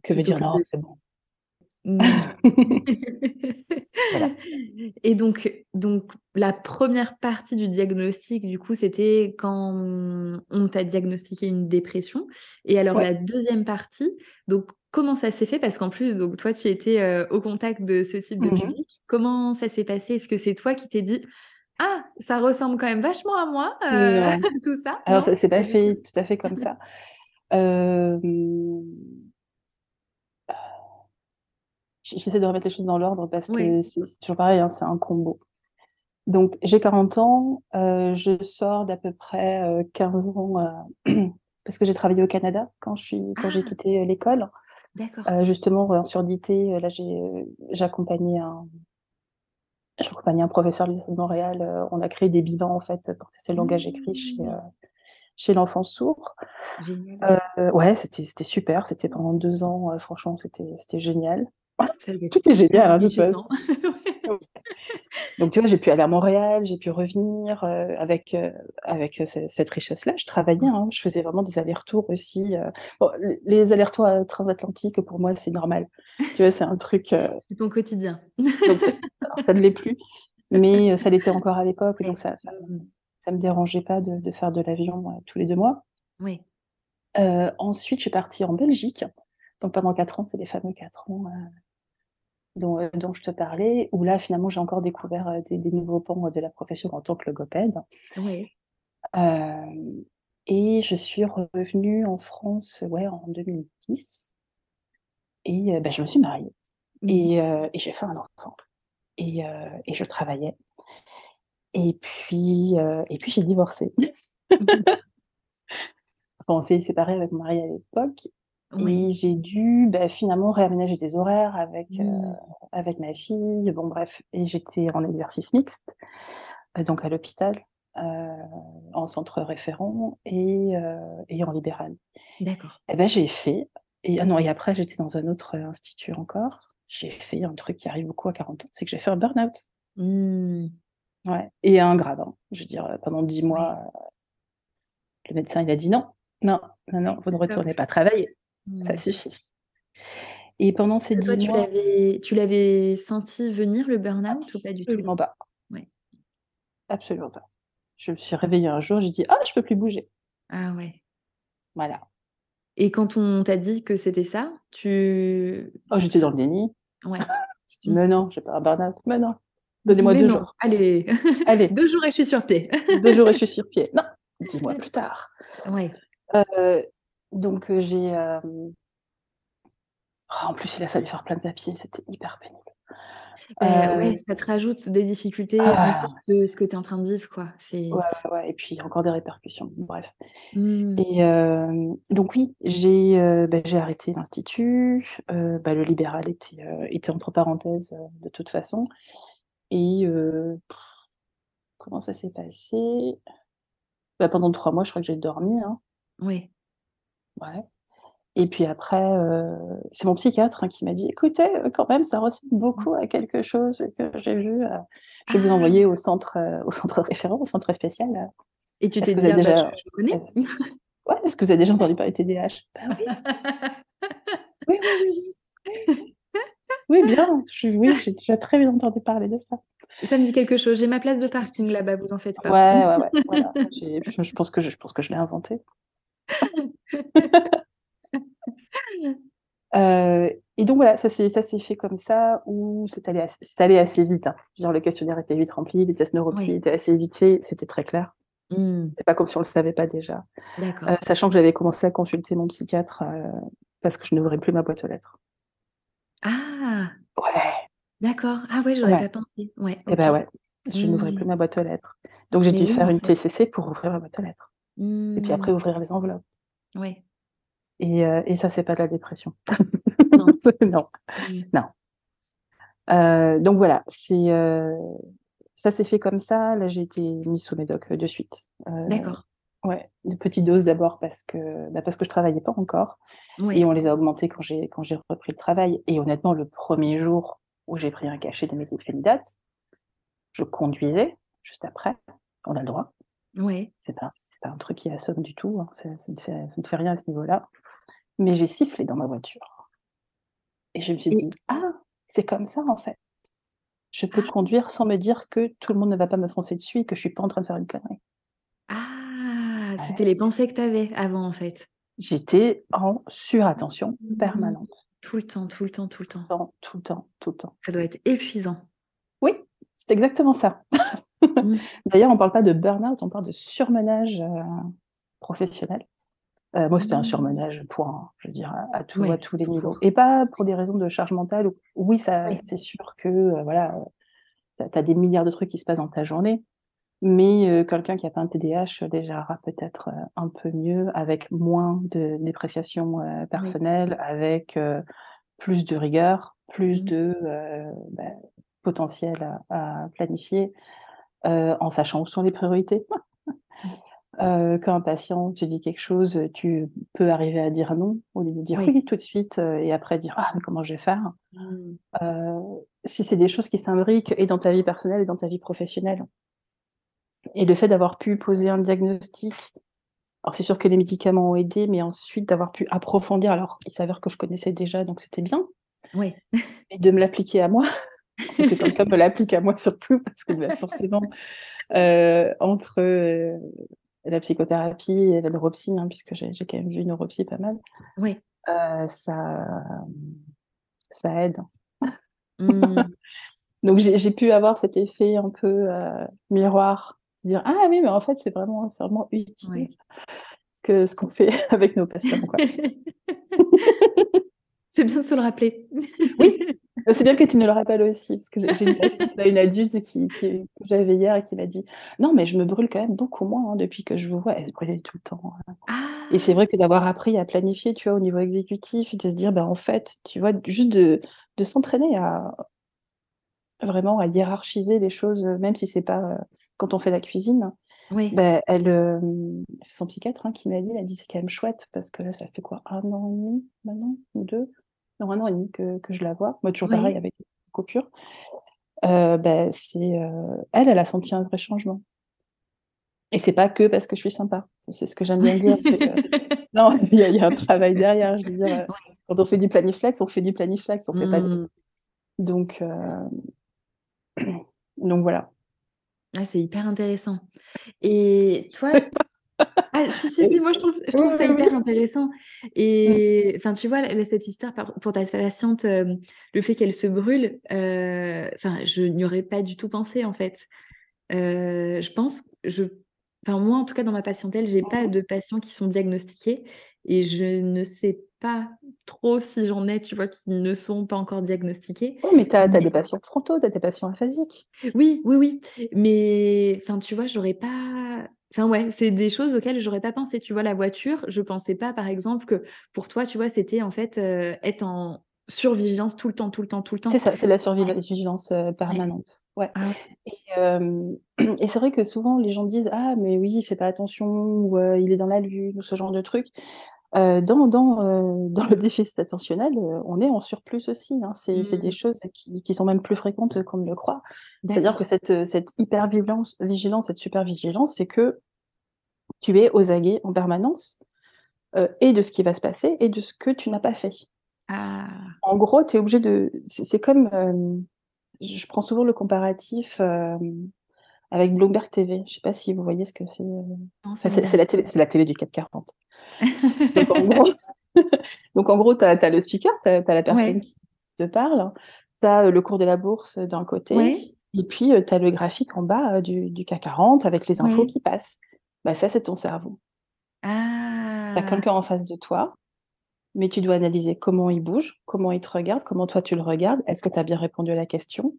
que me dire: que «Non, de c'est bon». Mmh. Voilà. Et donc donc la 1re partie du diagnostic, du coup, c'était quand on t'a diagnostiqué une dépression et alors Ouais. la 2e partie, donc comment ça s'est fait? Parce qu'en plus, donc toi, tu étais, heu, au contact de ce type de Mmh public. Comment ça s'est passé? Est-ce que c'est toi qui t'es dit: «Ah, ça ressemble quand même vachement à moi, Non. tout ça»? Alors Non? ça s'est Pas fait tout à fait comme ça. J j'essaie de remettre les choses dans l'ordre parce que c'est c'est toujours pareil, hein, c'est un combo. Donc j'ai 40 ans, heu, je sors d'à peu près, heu, 15 ans, heu, parce que j'ai travaillé au Canada quand j'ai Ah! quitté l'école. D'accord. Justement, en surdité, là, j'ai, j'accompagnais un un professeur de Montréal, on a créé des bilans, en fait, pour tester le langage écrit chez, chez l'enfant sourd. Génial. Ouais, c'était super, c'était pendant 2 ans, franchement, c'était c'était génial. Être Tout est génial, hein, de toute façon. enrichissant. Ouais. Donc tu vois, j'ai pu aller à Montréal, j'ai pu revenir, heu, avec, heu, avec ce cette richesse-là. Je travaillais, Mmh. hein, je faisais vraiment des allers-retours aussi, bon, les allers-retours, transatlantiques, pour moi, c'est normal. Tu vois, c'est un truc, C'est ton quotidien. donc c'est alors ça ne l'est plus, mais ça l'était encore à l'époque, donc ça ça Mmh mh. ça me dérangeait pas de de faire de l'avion, tous les 2 mois. Oui. Ensuite, je suis partie en Belgique, donc pendant 4 ans, c'est les fameux 4 ans, dont, heu, dont je te parlais, où là, finalement, j'ai encore découvert, heu, des des nouveaux pans de la profession en tant que logopède. Ouais. Hem et je suis revenue en France, ouais, en 2010 et heu, bah, je me suis mariée. Mmh. et heu et j'ai fait un enfant. Et et je travaillais. Et puis, et puis j'ai divorcé. Enfin, on s'est séparés avec mon mari à l'époque et j'ai dû, bah, finalement réaménager des horaires avec, mmh. avec ma fille, bon bref et j'étais en exercice mixte, donc à l'hôpital, en centre référent et et en libéral. D'accord. Et bah, j'ai fait et ah non et après j'étais dans un autre, institut encore. J'ai fait un truc qui arrive beaucoup à 40 ans, c'est que j'ai fait un burn-out. Mmh. Ouais et un grave, hein. Je veux dire, pendant 10 mois, le médecin il a dit: «Non, non, non, non, vous ne retournez pas travailler, ça Mmh. suffit». Et pendant ces Toi, 10 tu mois l'avais tu l'avais senti venir le burn-out ou pas du tout? Absolument pas. Ouais. Absolument pas. Je me suis réveillée un jour, j'ai dit: «Ah, je peux plus bouger». Ah ouais. Voilà. Et quand on t'a dit que c'était ça, tu Oh, j'étais dans le déni. Ouais. J'ai dit: Mmh. «Mais non, j'ai pas un burn-out, mais non, donnez-moi Mais 2 non, jours». allez, Allez. 2 jours et je suis sur pied. 2 jours et je suis sur pied. Non, 10 mois plus tard. Ouais. Heu, donc heu, j'ai, hem oh, en plus, il a fallu faire plein de papiers, c'était hyper pénible. Heu ouais, ça te rajoute des difficultés Ah! plus de ce que tu es en train de vivre, quoi. Ouais, ouais, ouais et puis encore des répercussions, bref. Mmh. Et hem, donc oui, j'ai, bah, arrêté l'institut, bah, le libéral était, était entre parenthèses, de toute façon et comment ça s'est passé? Bah, pendant 3 mois, je crois que j'ai dormi, hein. Ouais. Ouais et puis après, heu, c'est mon psychiatre, hein, qui m'a dit: «Écoutez, heu, quand même, ça ressemble Mmh. beaucoup à quelque chose que j'ai vu, heu, je vais vous Ah! envoyer au centre, au centre référent, au centre spécial, Et tu t'es dit: «Ah bah, je déjà je connais». est-ce ouais, est-ce que vous avez déjà entendu parler TDAH?» «Bah oui». «Oui, oui, oui, bien, je oui, j'ai déjà très bien entendu parler de ça». Ça me dit quelque chose, j'ai ma place de parking là-bas, vous en faites pas. Ouais, ouais, ouais, voilà, je je pense que je je pense que je l'ai inventé. Heu et donc voilà, ça s'est fait comme ça où c'est allé assez vite, hein. Genre le questionnaire était vite rempli, les tests neuropsy étaient assez vite faits, c'était très clair. Mmh. C'est pas comme si on le savait pas déjà. D'accord. sachant que j'avais commencé à consulter mon psychiatre, heu, parce que je n'ouvrais plus ma boîte aux lettres. Ah! Ouais! D'accord. Ah ouais, j'aurais Ouais. pas pensé. Ouais, Et OK. bah, ouais, je n'ouvrais Mmh. plus ma boîte aux lettres. Donc j'ai dû oui, faire une fait. TCC pour ouvrir ma boîte aux lettres et puis après Mmh. ouvrir les enveloppes. Ouais. Et heu et ça, c'est pas de la dépression. Non. Non, Mmh. non. Heu, donc voilà, c'est, heu, ça s'est fait comme ça. Là, j'ai été mise sous médoc, heu, de suite. D'accord. ouais, une petite dose d'abord parce que, bah, parce que je travaillais pas encore et on les a augmentés quand j'ai quand j'ai repris le travail et honnêtement, le 1er jour où j'ai pris un cachet de méthylphénidate, je conduisais juste après, on a le droit. Ouais. C'est pas un truc qui assomme du tout, hein, ça ça ne fait ça ne fait rien à ce niveau-là. Mais j'ai sifflé dans ma voiture et je me suis Et dit: «Ah! C'est comme ça, en fait. Je peux Ah! conduire sans me dire que tout le monde ne va pas me foncer dessus et que je suis pas en train de faire une connerie». Ah! C'était les pensées que tu avais avant, en fait? J'étais en surattention Mmh. permanente. Tout le temps, tout le temps, tout le temps. Temps, tout le temps, tout le temps. Ça doit être épuisant. Oui, c'est exactement ça. Mmh. D'ailleurs, on parle pas de burn-out, on parle de surmenage, heu, professionnel. Heu, moi, c'était un Mmh. surmenage, point, je veux dire à tous à Ouais, tous les niveaux et pas pour des raisons de charge mentale ou oui, ça c'est sûr que, heu, voilà, tu as des milliards de trucs qui se passent dans ta journée, mais quelqu'un qui a pas un TDAH, gérera peut-être, un peu mieux avec moins de dépréciation, Oui. personnelle, avec, plus de rigueur, plus Mmh. de, bah, potentiel à à planifier, heu, en sachant où sont les priorités. Heu, quand un patient te dit quelque chose, tu peux arriver à dire non, au lieu de dire Oui. oui tout de suite, heu et après dire: «Ah mais comment je vais faire?» Mmh. si c'est des choses qui s'imbriquent et dans ta vie personnelle et dans ta vie professionnelle et le fait d'avoir pu poser un diagnostic, alors c'est sûr que les médicaments ont aidé, mais ensuite d'avoir pu approfondir, alors il s'avère que je connaissais déjà donc c'était bien Ouais. et de me l'appliquer à moi et que quelqu'un me l'applique à moi surtout parce que, bah, forcément, heu, entre, heu, la psychothérapie et la neuropsy, hein, puisque j'ai quand même vu une neuropsy pas mal, heu, ça, ça aide. Mmh. Donc j'ai pu avoir cet effet un peu, miroir, dire: «Ah oui, mais en fait, c'est vraiment vraiment utile ce que ce qu'on fait avec nos patients, quoi». C'est bien de se le rappeler. Oui. C'est bien que tu ne le rappelles aussi, parce que j'ai une, adulte qui, que j'avais hier et qui m'a dit Non, mais je me brûle quand même beaucoup moins hein, depuis que je vous vois. Elle se brûlait tout le temps. Hein. Et c'est vrai que d'avoir appris à planifier, tu vois, au niveau exécutif, de se dire, ben, en fait, tu vois, juste de, de s'entraîner à vraiment à hiérarchiser les choses, même si c'est pas euh, quand on fait la cuisine. Oui. Ben, elle, euh, c'est son psychiatre hein, qui m'a dit, elle a dit c'est quand même chouette parce que là, ça fait quoi, un an et demi maintenant, ou deux? Un an et demi que, que je la vois. Moi, toujours pareil avec les coupures. Euh, ben, c'est, euh, elle, elle a senti un vrai changement. Et c'est pas que parce que je suis sympa. C'est ce que j'aime bien dire. non, il y, a un travail derrière. Je veux dire, euh, quand on fait du planiflex, on fait du planiflex, on fait pas de... Mmh. Donc, donc voilà. Ah, c'est hyper intéressant. Et toi, ah, si, si, si, moi je trouve, je trouve ça hyper intéressant. Et enfin, tu vois, cette histoire pour ta patiente, le fait qu'elle se brûle, enfin, je n'y aurais pas du tout pensé en fait. je pense, je, enfin, moi en tout cas dans ma patientèle, j'ai pas de patients qui sont diagnostiqués et je ne sais pas trop si j'en ai, tu vois, qui ne sont pas encore diagnostiqués. Oui, mais tu as, des patients frontaux, tu as des patients aphasiques. Oui, oui, oui. Mais enfin, tu vois, j'aurais pas Enfin ouais, c'est des choses auxquelles j'aurais pas pensé. Tu vois, la voiture, je pensais pas, par exemple, que pour toi, tu vois, c'était en fait euh, être en survigilance tout le temps, tout le temps, tout le temps. C'est ça, c'est la survigilance euh, permanente. Ouais. Ah et, c'est vrai que souvent les gens disent ah mais oui, il fait pas attention ou euh, il est dans la lune ou ce genre de truc. Dans, dans, dans le déficit attentionnel, on est en surplus aussi. Hein. C'est des mmh. choses qui, qui, sont même plus fréquentes qu'on ne le croit. C'est-à-dire que cette, cette hyper-vigilance, vigilance, cette super-vigilance, c'est que tu es aux aguets en permanence euh, et de ce qui va se passer et de ce que tu n'as pas fait. Ah. En gros, tu es obligé de. C'est comme. Euh, je prends souvent le comparatif euh, avec Bloomberg TV. Je ne sais pas si vous voyez ce que c'est. c'est la, télé, la télé du 440. Donc en gros, tu as, le speaker, tu as, la personne qui te parle, tu as le cours de la bourse d'un côté, et puis tu as le graphique en bas du, du CAC 40 avec les infos qui passent. Bah, ça, c'est ton cerveau. Ah. Tu as quelqu'un en face de toi, mais tu dois analyser comment il bouge, comment il te regarde, comment toi tu le regardes, est-ce que tu as bien répondu à la question,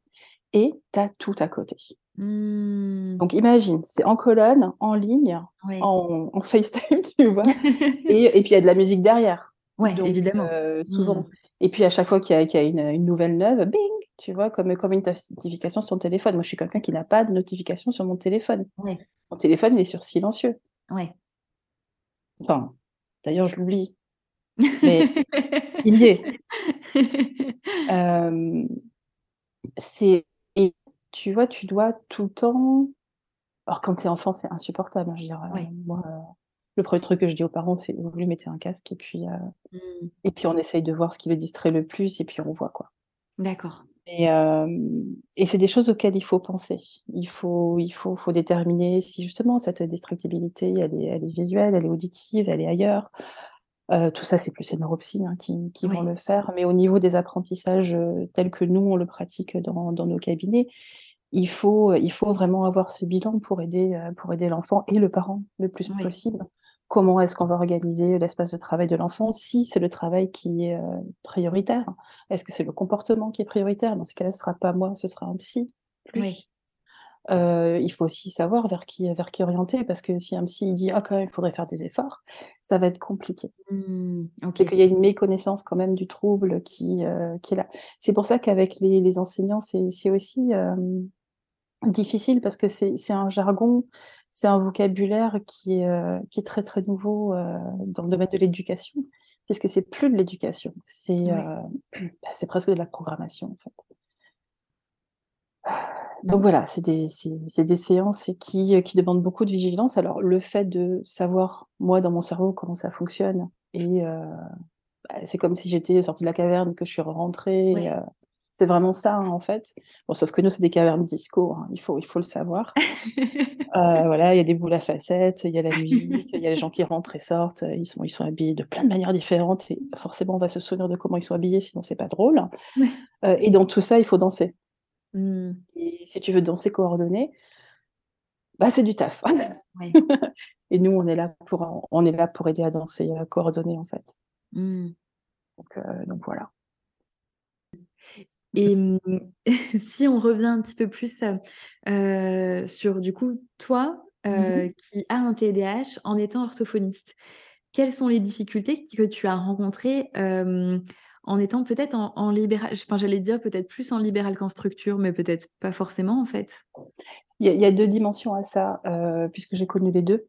et tu as tout à côté. Mmh. Donc imagine, c'est en colonne, en ligne, en, FaceTime, tu vois, et, et, puis il y a de la musique derrière. Oui, évidemment. Euh, souvent. Mmh. Et puis à chaque fois qu'il y a, une, une, nouvelle neuve, bing, tu vois, comme, comme une notification sur ton téléphone. Moi, je suis quelqu'un qui n'a pas de notification sur mon téléphone. Mon téléphone, il est sur silencieux. Ouais. Enfin, d'ailleurs, je l'oublie. Mais il y est. Euh, c'est et tu vois, tu dois tout le temps. Alors quand tu es enfant, c'est insupportable. Hein, je veux dire, euh, moi, euh, le premier truc que je dis aux parents, c'est vous lui mettez un casque et puis mmh. et puis on essaye de voir ce qui le distrait le plus et puis on voit quoi. D'accord. Et, et c'est des choses auxquelles il faut penser. Il faut, il faut, faut déterminer si justement cette distractibilité, elle est, elle est visuelle, elle est auditive, elle est ailleurs. tout ça, c'est plus les neuropsies hein, qui, qui vont le faire. Mais au niveau des apprentissages tels que nous, on le pratique dans, dans nos cabinets, il faut, il faut vraiment avoir ce bilan pour aider, pour aider l'enfant et le parent le plus possible comment est-ce qu'on va organiser l'espace de travail de l'enfant, si c'est le travail qui est euh, prioritaire? Est-ce que c'est le comportement qui est prioritaire? Dans ce cas-là, ce ne sera pas moi, ce sera un psy. Oui. Euh, il faut aussi savoir vers qui, vers qui orienter, parce que si un psy dit ah quand même il faudrait faire des efforts, ça va être compliqué. Mmh, C'est qu'il y a une méconnaissance quand même du trouble qui, euh, qui est là. C'est pour ça qu'avec les, les, enseignants, c'est aussi difficile parce que c'est un jargon, c'est un vocabulaire qui est, euh, qui est très très nouveau euh, dans le domaine de l'éducation, puisque c'est plus de l'éducation, c'est euh, bah, c'est presque de la programmation en fait. Donc voilà, c'est des, des, séances qui, qui demandent beaucoup de vigilance. Alors le fait de savoir, moi, dans mon cerveau, comment ça fonctionne, et bah, c'est comme si j'étais sortie de la caverne, que je suis rentrée, c'est vraiment ça, hein, en fait. Bon, sauf que nous, c'est des cavernes disco, hein, il, faut, il faut le savoir. Euh, voilà, il y a des boules à facettes, il y a la musique, il y a les gens qui rentrent et sortent, ils sont, ils sont habillés de plein de manières différentes, et forcément, on va se souvenir de comment ils sont habillés, sinon, c'est pas drôle. Euh, et dans tout ça, il faut danser. Mmh. Et si tu veux danser coordonné, bah, c'est du taf. et nous, on est, là pour, on est là pour aider à danser euh, coordonné, en fait. Mmh. Donc, donc voilà. Et mmh, si on revient un petit peu plus sur, du coup, toi, Mmh qui as un TDAH en étant orthophoniste, quelles sont les difficultés que tu as rencontrées en étant peut-être en, libéral Enfin, j'allais dire peut-être plus en libéral qu'en structure, mais peut-être pas forcément en fait? Il y, a, deux dimensions à ça, puisque j'ai connu les deux.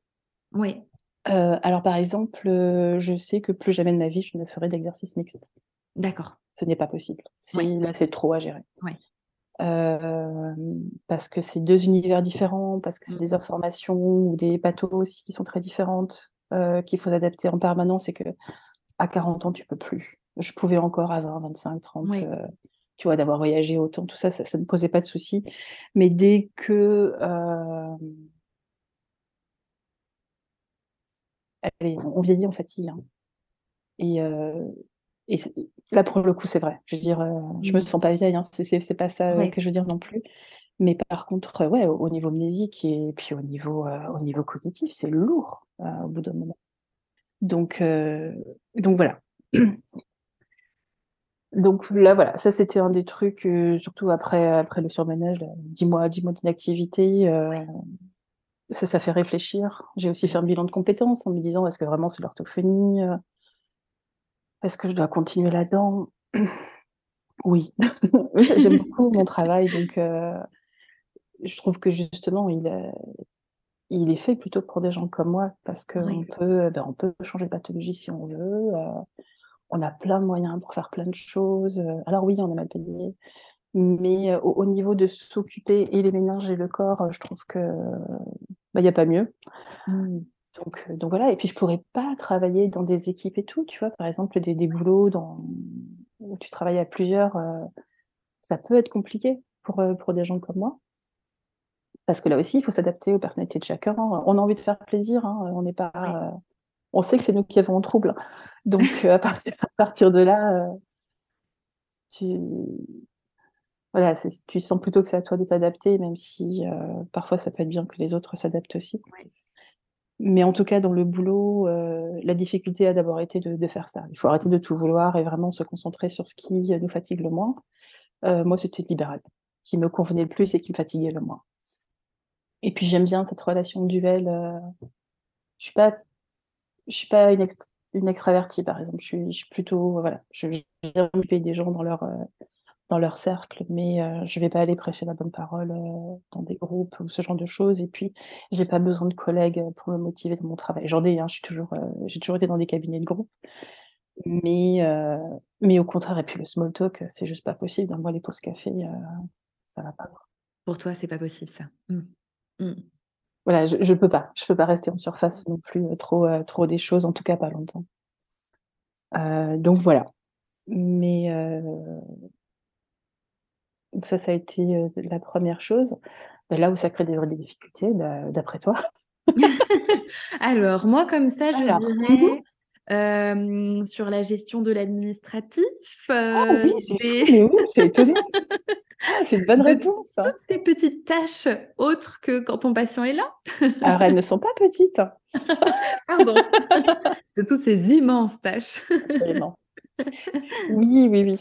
Oui. alors, par exemple, je sais que plus jamais de ma vie, je ne ferai d'exercice mixte. D'accord. Ce n'est pas possible. Là, c'est trop à gérer. Oui. parce que c'est deux univers différents, parce que c'est des mmh. informations ou des pathos aussi qui sont très différentes, qu'il faut adapter en permanence et que à 40 ans, tu peux plus. Je pouvais encore à 20, 25, 30, tu vois, d'avoir voyagé autant, tout ça, ça ne posait pas de soucis. Mais dès que... Allez, on vieillit, on fatigue. Hein. Et, et là, pour le coup, c'est vrai. Je veux dire, euh, je me mmh. sens pas vieille, hein, c'est pas ça euh, que je veux dire non plus. Mais par contre, euh, ouais, au niveau mnésique et puis au niveau, au niveau cognitif, c'est lourd au bout d'un moment. Donc, donc voilà. Donc là, voilà, ça c'était un des trucs, surtout après, après le surmenage, 10 mois, 10 mois d'inactivité, ça, ça fait réfléchir. J'ai aussi fait un bilan de compétences en me disant, est-ce que vraiment c'est l'orthophonie est-ce que je dois continuer là-dedans Oui. J'aime beaucoup mon travail, donc euh, je trouve que justement, il est, il est fait plutôt pour des gens comme moi, parce qu'on peut, ben, on peut changer de pathologie si on veut. Euh, on a plein de moyens pour faire plein de choses. Alors oui, on est mal payé, mais euh, au, niveau de s'occuper et les méninges et le corps, je trouve que ben, il n'y a pas mieux. Mmh. Donc, donc voilà, et puis je pourrais pas travailler dans des équipes et tout, tu vois, par exemple des, des boulots dans, où tu travailles à plusieurs, ça peut être compliqué pour, pour des gens comme moi. Parce que là aussi, il faut s'adapter aux personnalités de chacun. On a envie de faire plaisir, hein, on n'est pas. on sait que c'est nous qui avons un trouble. Donc à, partir, à partir de là, tu, voilà, tu sens plutôt que c'est à toi de t'adapter, même si parfois ça peut être bien que les autres s'adaptent aussi. Mais en tout cas, dans le boulot, euh, la difficulté a d'abord été de, faire ça. Il faut arrêter de tout vouloir et vraiment se concentrer sur ce qui nous fatigue le moins. Euh, moi, c'était libéral, qui me convenait le plus et qui me fatiguait le moins. Et puis j'aime bien cette relation duel. Euh, je suis pas, suis pas une, une extravertie, par exemple. Je suis, je suis plutôt, voilà, je viens m'occuper des gens dans leur dans leur cercle, mais je vais pas aller prêcher la bonne parole dans des groupes ou ce genre de choses. Et puis, j'ai pas besoin de collègues pour me motiver dans mon travail. J'en ai, hein, je toujours, j'ai toujours été dans des cabinets de groupe, mais mais au contraire. Et puis le small talk, c'est juste pas possible. Dans moi, les pauses café, ça va pas. Pour toi, c'est pas possible ça. Mmh. Mmh. Voilà, je, je peux pas, je peux pas rester en surface non plus trop trop des choses, en tout cas pas longtemps. donc voilà. Mais donc ça, ça a été la première chose. Bah, là où ça crée des vraies difficultés, bah, d'après toi? Alors moi comme ça, je mmh dirais, sur la gestion de l'administratif, Ah oui, c'est étonnant. Ah, c'est une bonne réponse, toutes ces petites tâches autres que quand ton patient est là. Alors elles ne sont pas petites. Pardon. De toutes ces immenses tâches. Absolument. Oui, oui, oui.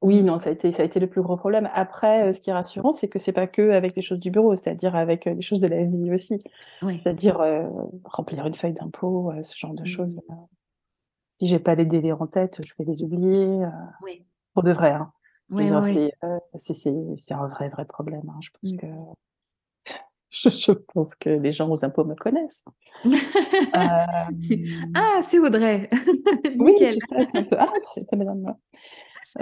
Oui, non, ça a été ça a été le plus gros problème. Après, ce qui est rassurant, c'est que c'est pas que avec les choses du bureau, c'est-à-dire avec, les choses de la vie aussi. C'est-à-dire, remplir une feuille d'impôt, ce genre de choses, Si mmh. j'ai pas les délais en tête, je vais les oublier, Oui. pour de vrai, hein. c'est un vrai, vrai problème, hein. Je pense mmh. que je pense que les gens aux impôts me connaissent. Ah, c'est Audrey! Oui, c'est ça, c'est un peu ah, ça m'étonne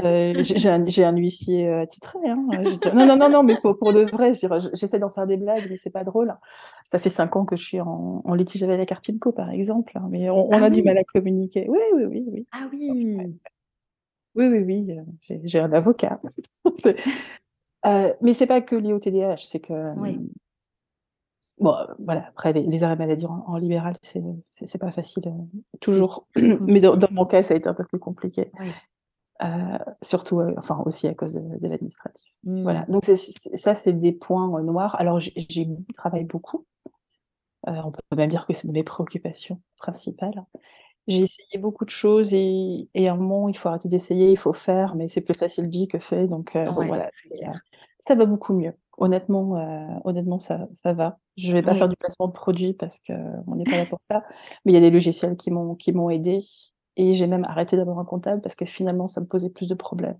euh, j'ai un, un, huissier euh, attitré. Hein, non, non, non, non, mais pour, pour de vrai, j'essaie d'en faire des blagues, mais c'est pas drôle. Ça fait cinq ans que je suis en, en litige avec la Carpinco, par exemple, hein, mais on, ah a du mal à communiquer. Oui, oui, oui. oui. Ah oui Oui, oui, oui, euh, j'ai un avocat. euh, mais c'est pas que lié au TDAH, c'est que. Bon, voilà, après, les, arrêts maladie en, en libéral, c'est pas facile, toujours. Mais dans, dans, mon cas, ça a été un peu plus compliqué. Oui. Euh, surtout, euh, enfin aussi à cause de, l'administratif. Voilà. Mmh. Donc ça, c'est des points euh, noirs. Alors j'ai travaillé beaucoup. on peut même dire que c'est de mes préoccupations principales. J'ai essayé beaucoup de choses et et à un moment, il faut arrêter d'essayer, il faut faire, mais c'est plus facile dit que fait, donc bon voilà, ça va beaucoup mieux. Honnêtement, honnêtement ça ça va. Je vais pas Oui. faire du placement de produits parce qu'on n'est pas là pour ça, mais il y a des logiciels qui m'ont qui m'ont aidée et j'ai même arrêté d'avoir un comptable parce que finalement ça me posait plus de problèmes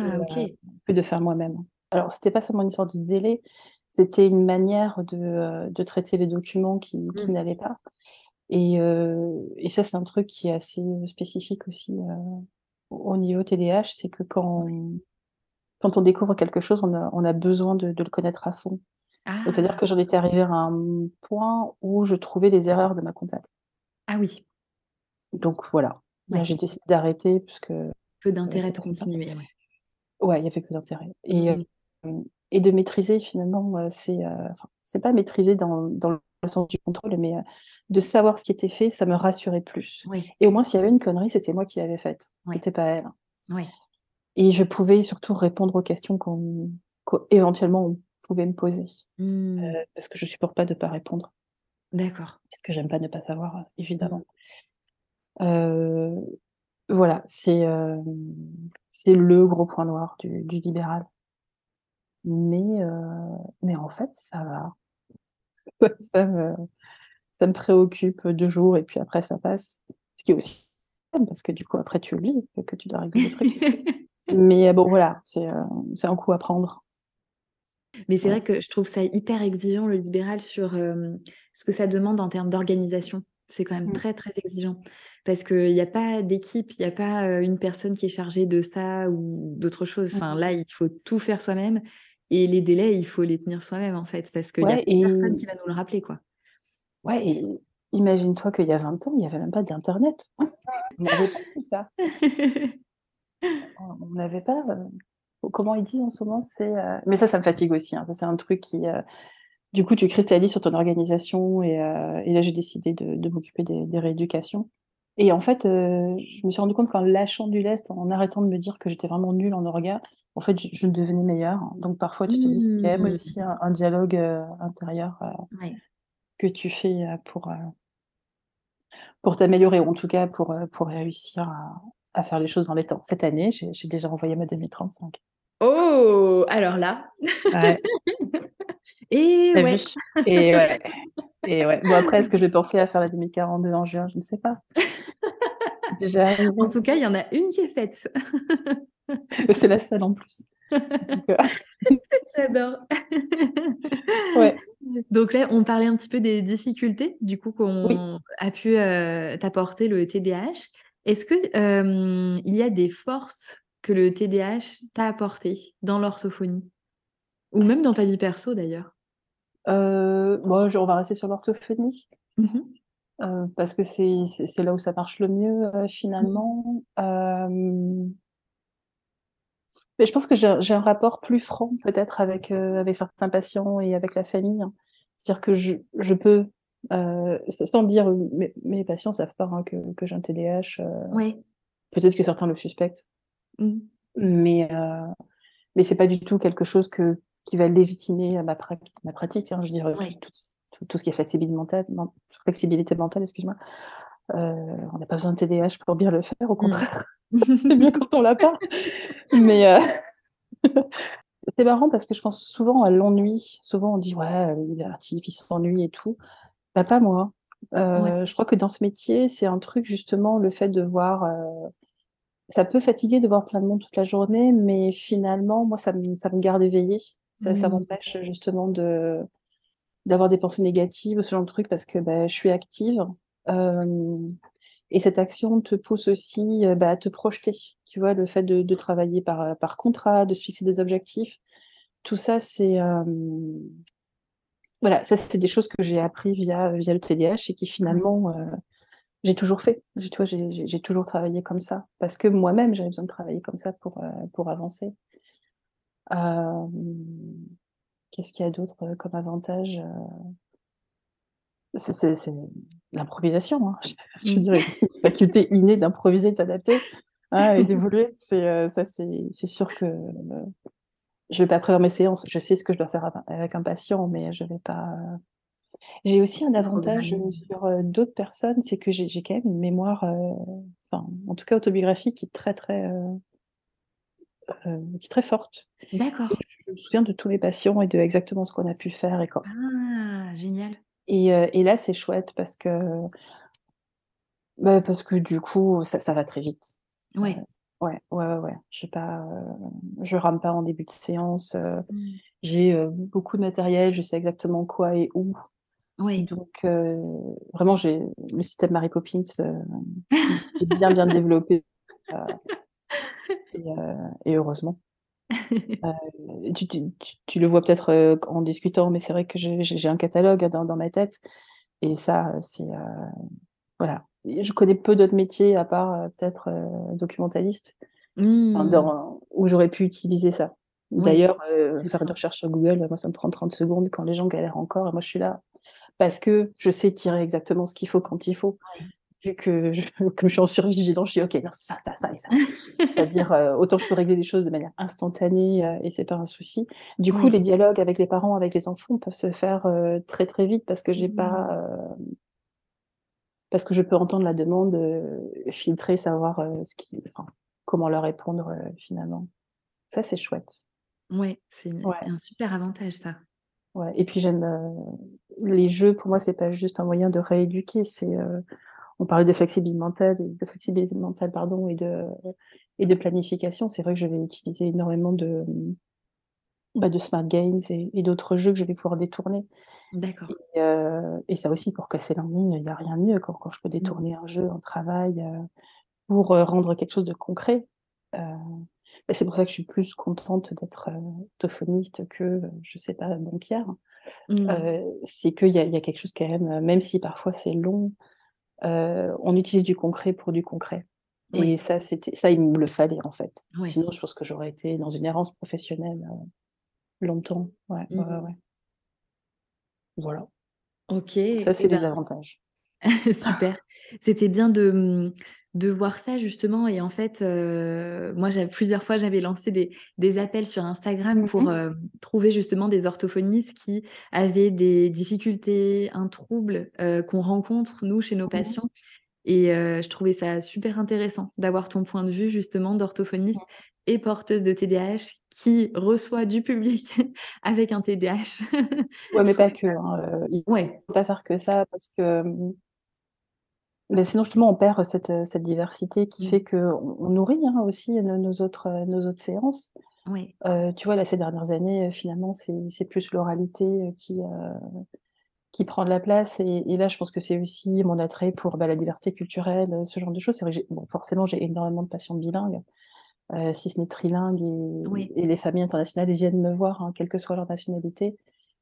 que, Ah OK. que de faire moi-même. Alors c'était pas seulement une histoire de délai, c'était une manière de, de traiter les documents qui qui Mmh. n'allaient pas et heu et ça, c'est un truc qui est assez, spécifique aussi, au niveau TDAH, c'est que quand quand on découvre quelque chose, on a on a besoin de de le connaître à fond. Donc c'est-à-dire Ah! que j'en étais arrivée à un, point où je trouvais les erreurs de ma comptable. Ah oui. Donc voilà, Ouais. j'ai décidé d'arrêter puisque, heu, Peu d'intérêt de c'était pas sympa. continuer, ouais. Ouais, il y avait peu d'intérêt et Mmh mh. hem et de maîtriser finalement, heu, c'est, pas maîtriser dans dans le sens du contrôle, mais, de savoir ce qui était fait, ça me rassurait plus Oui. et au moins s'il y avait une connerie, c'était moi qui l'avais faite, Ouais, c'était pas elle et je pouvais surtout répondre aux questions qu'on qu'éventuellement on pouvait me poser, heu, parce que je supporte pas de pas répondre. D'accord. Parce que j'aime pas ne pas savoir, évidemment. Heu, voilà, c'est, hem, c'est le gros point noir du du libéral. Mais heu, mais en fait, ça va. Ça me ça me préoccupe 2 jours et puis après ça passe. Ce qui est aussi parce que du coup après tu oublies que que tu dois régler des trucs. Mais bon voilà, c'est, un coup à prendre. Mais c'est Ouais. vrai que je trouve ça hyper exigeant le libéral sur, ce que ça demande en termes d'organisation. C'est quand même Mmh. très, très exigeant parce qu'il y a pas d'équipe, il y a pas, une personne qui est chargée de ça ou d'autre chose. Enfin là, il faut tout faire soi-même et les délais, il faut les tenir soi-même, en fait, parce qu'il y a et personne qui va nous le rappeler, quoi. ouais et imagine-toi qu'il y a 20 ans, il y avait même pas d'internet. On n'avait pas tout ça. On n'avait pas, comment ils disent en ce moment? C'est, mais ça, ça me fatigue aussi, hein. Ça, c'est un truc qui, du coup, tu cristallises sur ton organisation et là, j'ai décidé de de m'occuper des des rééducations et en fait, heu, je me suis rendu compte qu'en lâchant du lest, en arrêtant de me dire que j'étais vraiment nulle en orga, en fait, je je devenais meilleure. Donc parfois, tu te dis, c'est quand même Mmh. aussi un un dialogue, heu, intérieur, Ouais. que tu fais, pour, pour t'améliorer ou en tout cas pour, pour réussir à à faire les choses dans les temps. Cette année, j'ai déjà envoyé ma 2035. Oh! Alors là Ouais. et ouais. Et ouais et ouais. Bon après, est-ce que je vais penser à faire la 2042 en juin? Je ne sais pas. Déjà En tout cas, il y en a une qui est faite. C'est la seule en plus. Heu, J'adore. ouais. Donc là, on parlait un petit peu des difficultés, du coup, Oui. qu'on a pu, heu, t'apporter le TDAH. Est-ce que, hem, il y a des forces que le TDAH t'a apportées dans l'orthophonie? Ou même dans ta vie perso d'ailleurs? Heu, bon, je on va rester sur l'orthophonie, Mmh mh. heu, parce que c'est là où ça marche le mieux, heu, Mmh. finalement. Hem, mais je pense que j'ai un rapport plus franc peut-être avec, avec certains patients et avec la famille. C'est-à-dire que je je peux, sans dire, mes mes patients savent pas, hein, que que j'ai un TDAH, Ouais. peut-être que certains le suspectent, Mmh. mais mais c'est pas du tout quelque chose que qui va légitimer, ma prac ma pratique, hein. Je dire, tout ce qui est flexibilité mentale men flexibilité mentale, excuse-moi, heu, on n'a pas besoin de TDAH pour bien le faire, au Mmh. contraire, c'est mieux quand on l'a pas, mais heu, c'est marrant parce que je pense souvent à l'ennui. Souvent on dit: «Ouais, les hyperactifs, ils s'ennuient et tout». Bah, pas moi. Ouais. Je crois que dans ce métier, c'est un truc justement, le fait de voir, ça peut fatiguer de voir plein de monde toute la journée, mais finalement, moi, ça me ça me garde éveillée. Ça ça m'empêche justement de d'avoir des pensées négatives ou ce genre de trucs parce que, bah, je suis active, et cette action te pousse aussi, heu, bah, à te projeter. Tu vois? Le fait de de travailler par, heu, par contrat, de se fixer des objectifs, tout ça, c'est, voilà, ça, c'est des choses que j'ai appris via, via le TDAH et qui finalement, heu, j'ai toujours fait. J'ai tu vois? J'ai j'ai j'ai toujours travaillé comme ça parce que moi-même, j'avais besoin de travailler comme ça pour, pour avancer. Hem, qu'est-ce qu'il y a d'autre, heu, comme avantage, heu? C'est c'est c'est l'improvisation, hein. Je Mmh. dirais une faculté innée d'improviser, de s'adapter, hein et d'évoluer. C'est, ça c'est c'est sûr que, je vais pas prévoir mes séances. Je sais ce que je dois faire av avec un patient, mais je vais pas, J'ai aussi un avantage, sur, d'autres personnes, c'est que j'ai quand même une mémoire, enfin, en tout cas autobiographique qui est très, très, qui est très forte. D'accord. je me souviens de tous mes patients et de exactement ce qu'on a pu faire et quand. Ah! Génial. Et et là, c'est chouette parce que bah, parce que du coup, ça ça va très vite. Ouais. ouais, ouais, ouais, ouais. J'ai pas, je rame pas en début de séance, Mmh. j'ai, beaucoup de matériel, je sais exactement quoi et où. Oui. Donc vraiment, j'ai le système Mary Poppins, est bien, bien développé, et et heureusement. tu tu tu tu le vois peut-être, en discutant, mais c'est vrai que j'ai un catalogue dans dans ma tête et ça, c'est, voilà. Je connais peu d'autres métiers à part, peut-être, documentaliste, enfin Mmh. dans où j'aurais pu utiliser ça. D'ailleurs, faire une ça. recherche sur Google, moi ça me prend 30 secondes quand les gens galèrent encore et moi je suis là parce que je sais tirer exactement ce qu'il faut quand il faut. Vu que je comme je suis en survigilance, je dis: «OK, non, ça, ça, ça et ça». C'est-à-dire, autant je peux régler les choses de manière instantanée, et c'est pas un souci. Du coup, les dialogues avec les parents, avec les enfants peuvent se faire, très, très vite parce que j'ai Mmh. pas, parce que je peux entendre la demande, filtrer, savoir, ce qui enfin, comment leur répondre, finalement. Ça, c'est chouette. Ouais, c'est Ouais. un super avantage ça. Ouais et puis j'aime, les jeux, pour moi, c'est pas juste un moyen de rééduquer, c'est, on parlait de flexibilité mentale de flexibilité mentale, pardon et de et de planification. C'est vrai que je vais utiliser énormément de, bah, de smart games et et d'autres jeux que je vais pouvoir détourner D'accord. et et ça aussi pour casser l'ennui, il y a rien de mieux quand quand je peux Mmh. détourner un jeu, un travail, heu, pour, rendre quelque chose de concret. Bah, c'est pour ça que je suis plus contente d'être, orthophoniste que, je sais pas, banquière. Mmh. C'est qu'il y y a quelque chose quand même, même si parfois c'est long, heu, on utilise du concret pour du concret et ça, c'était ça, il me le fallait, en fait. Sinon, je pense que j'aurais été dans une errance professionnelle, longtemps. Ouais, ouais, ouais, Mmh. ouais. Voilà. OK Ça, et c'est les ben avantages. super. C'était bien de, mmh, de voir ça justement et en fait, heu, moi plusieurs fois, j'avais lancé des des appels sur Instagram Mmh pour, hem, trouver justement des orthophonistes qui avaient des difficultés, un trouble, heu, qu'on rencontre nous chez nos Mmh mh. patients et je trouvais ça super intéressant d'avoir ton point de vue justement d'orthophoniste et porteuse de TDAH qui reçoit du public avec un TDAH. Ouais, mais pas que, hein, il ouais. faut pas faire que ça parce que, mais sinon justement on perd cette, cette diversité qui Mmh. fait qu'on on nourrit, hein, aussi nos nos autres, nos autres séances. Tu vois là ces dernières années, finalement c'est c'est plus l'oralité, qui, prend de la place et et là je pense que c'est aussi mon attrait pour, bah, la diversité culturelle, ce genre de choses. C'est vrai que bon forcément j'ai énormément de patients bilingues, si ce n'est trilingues Oui. et les familles internationales viennent me voir, hein, quelle que soit leur nationalité,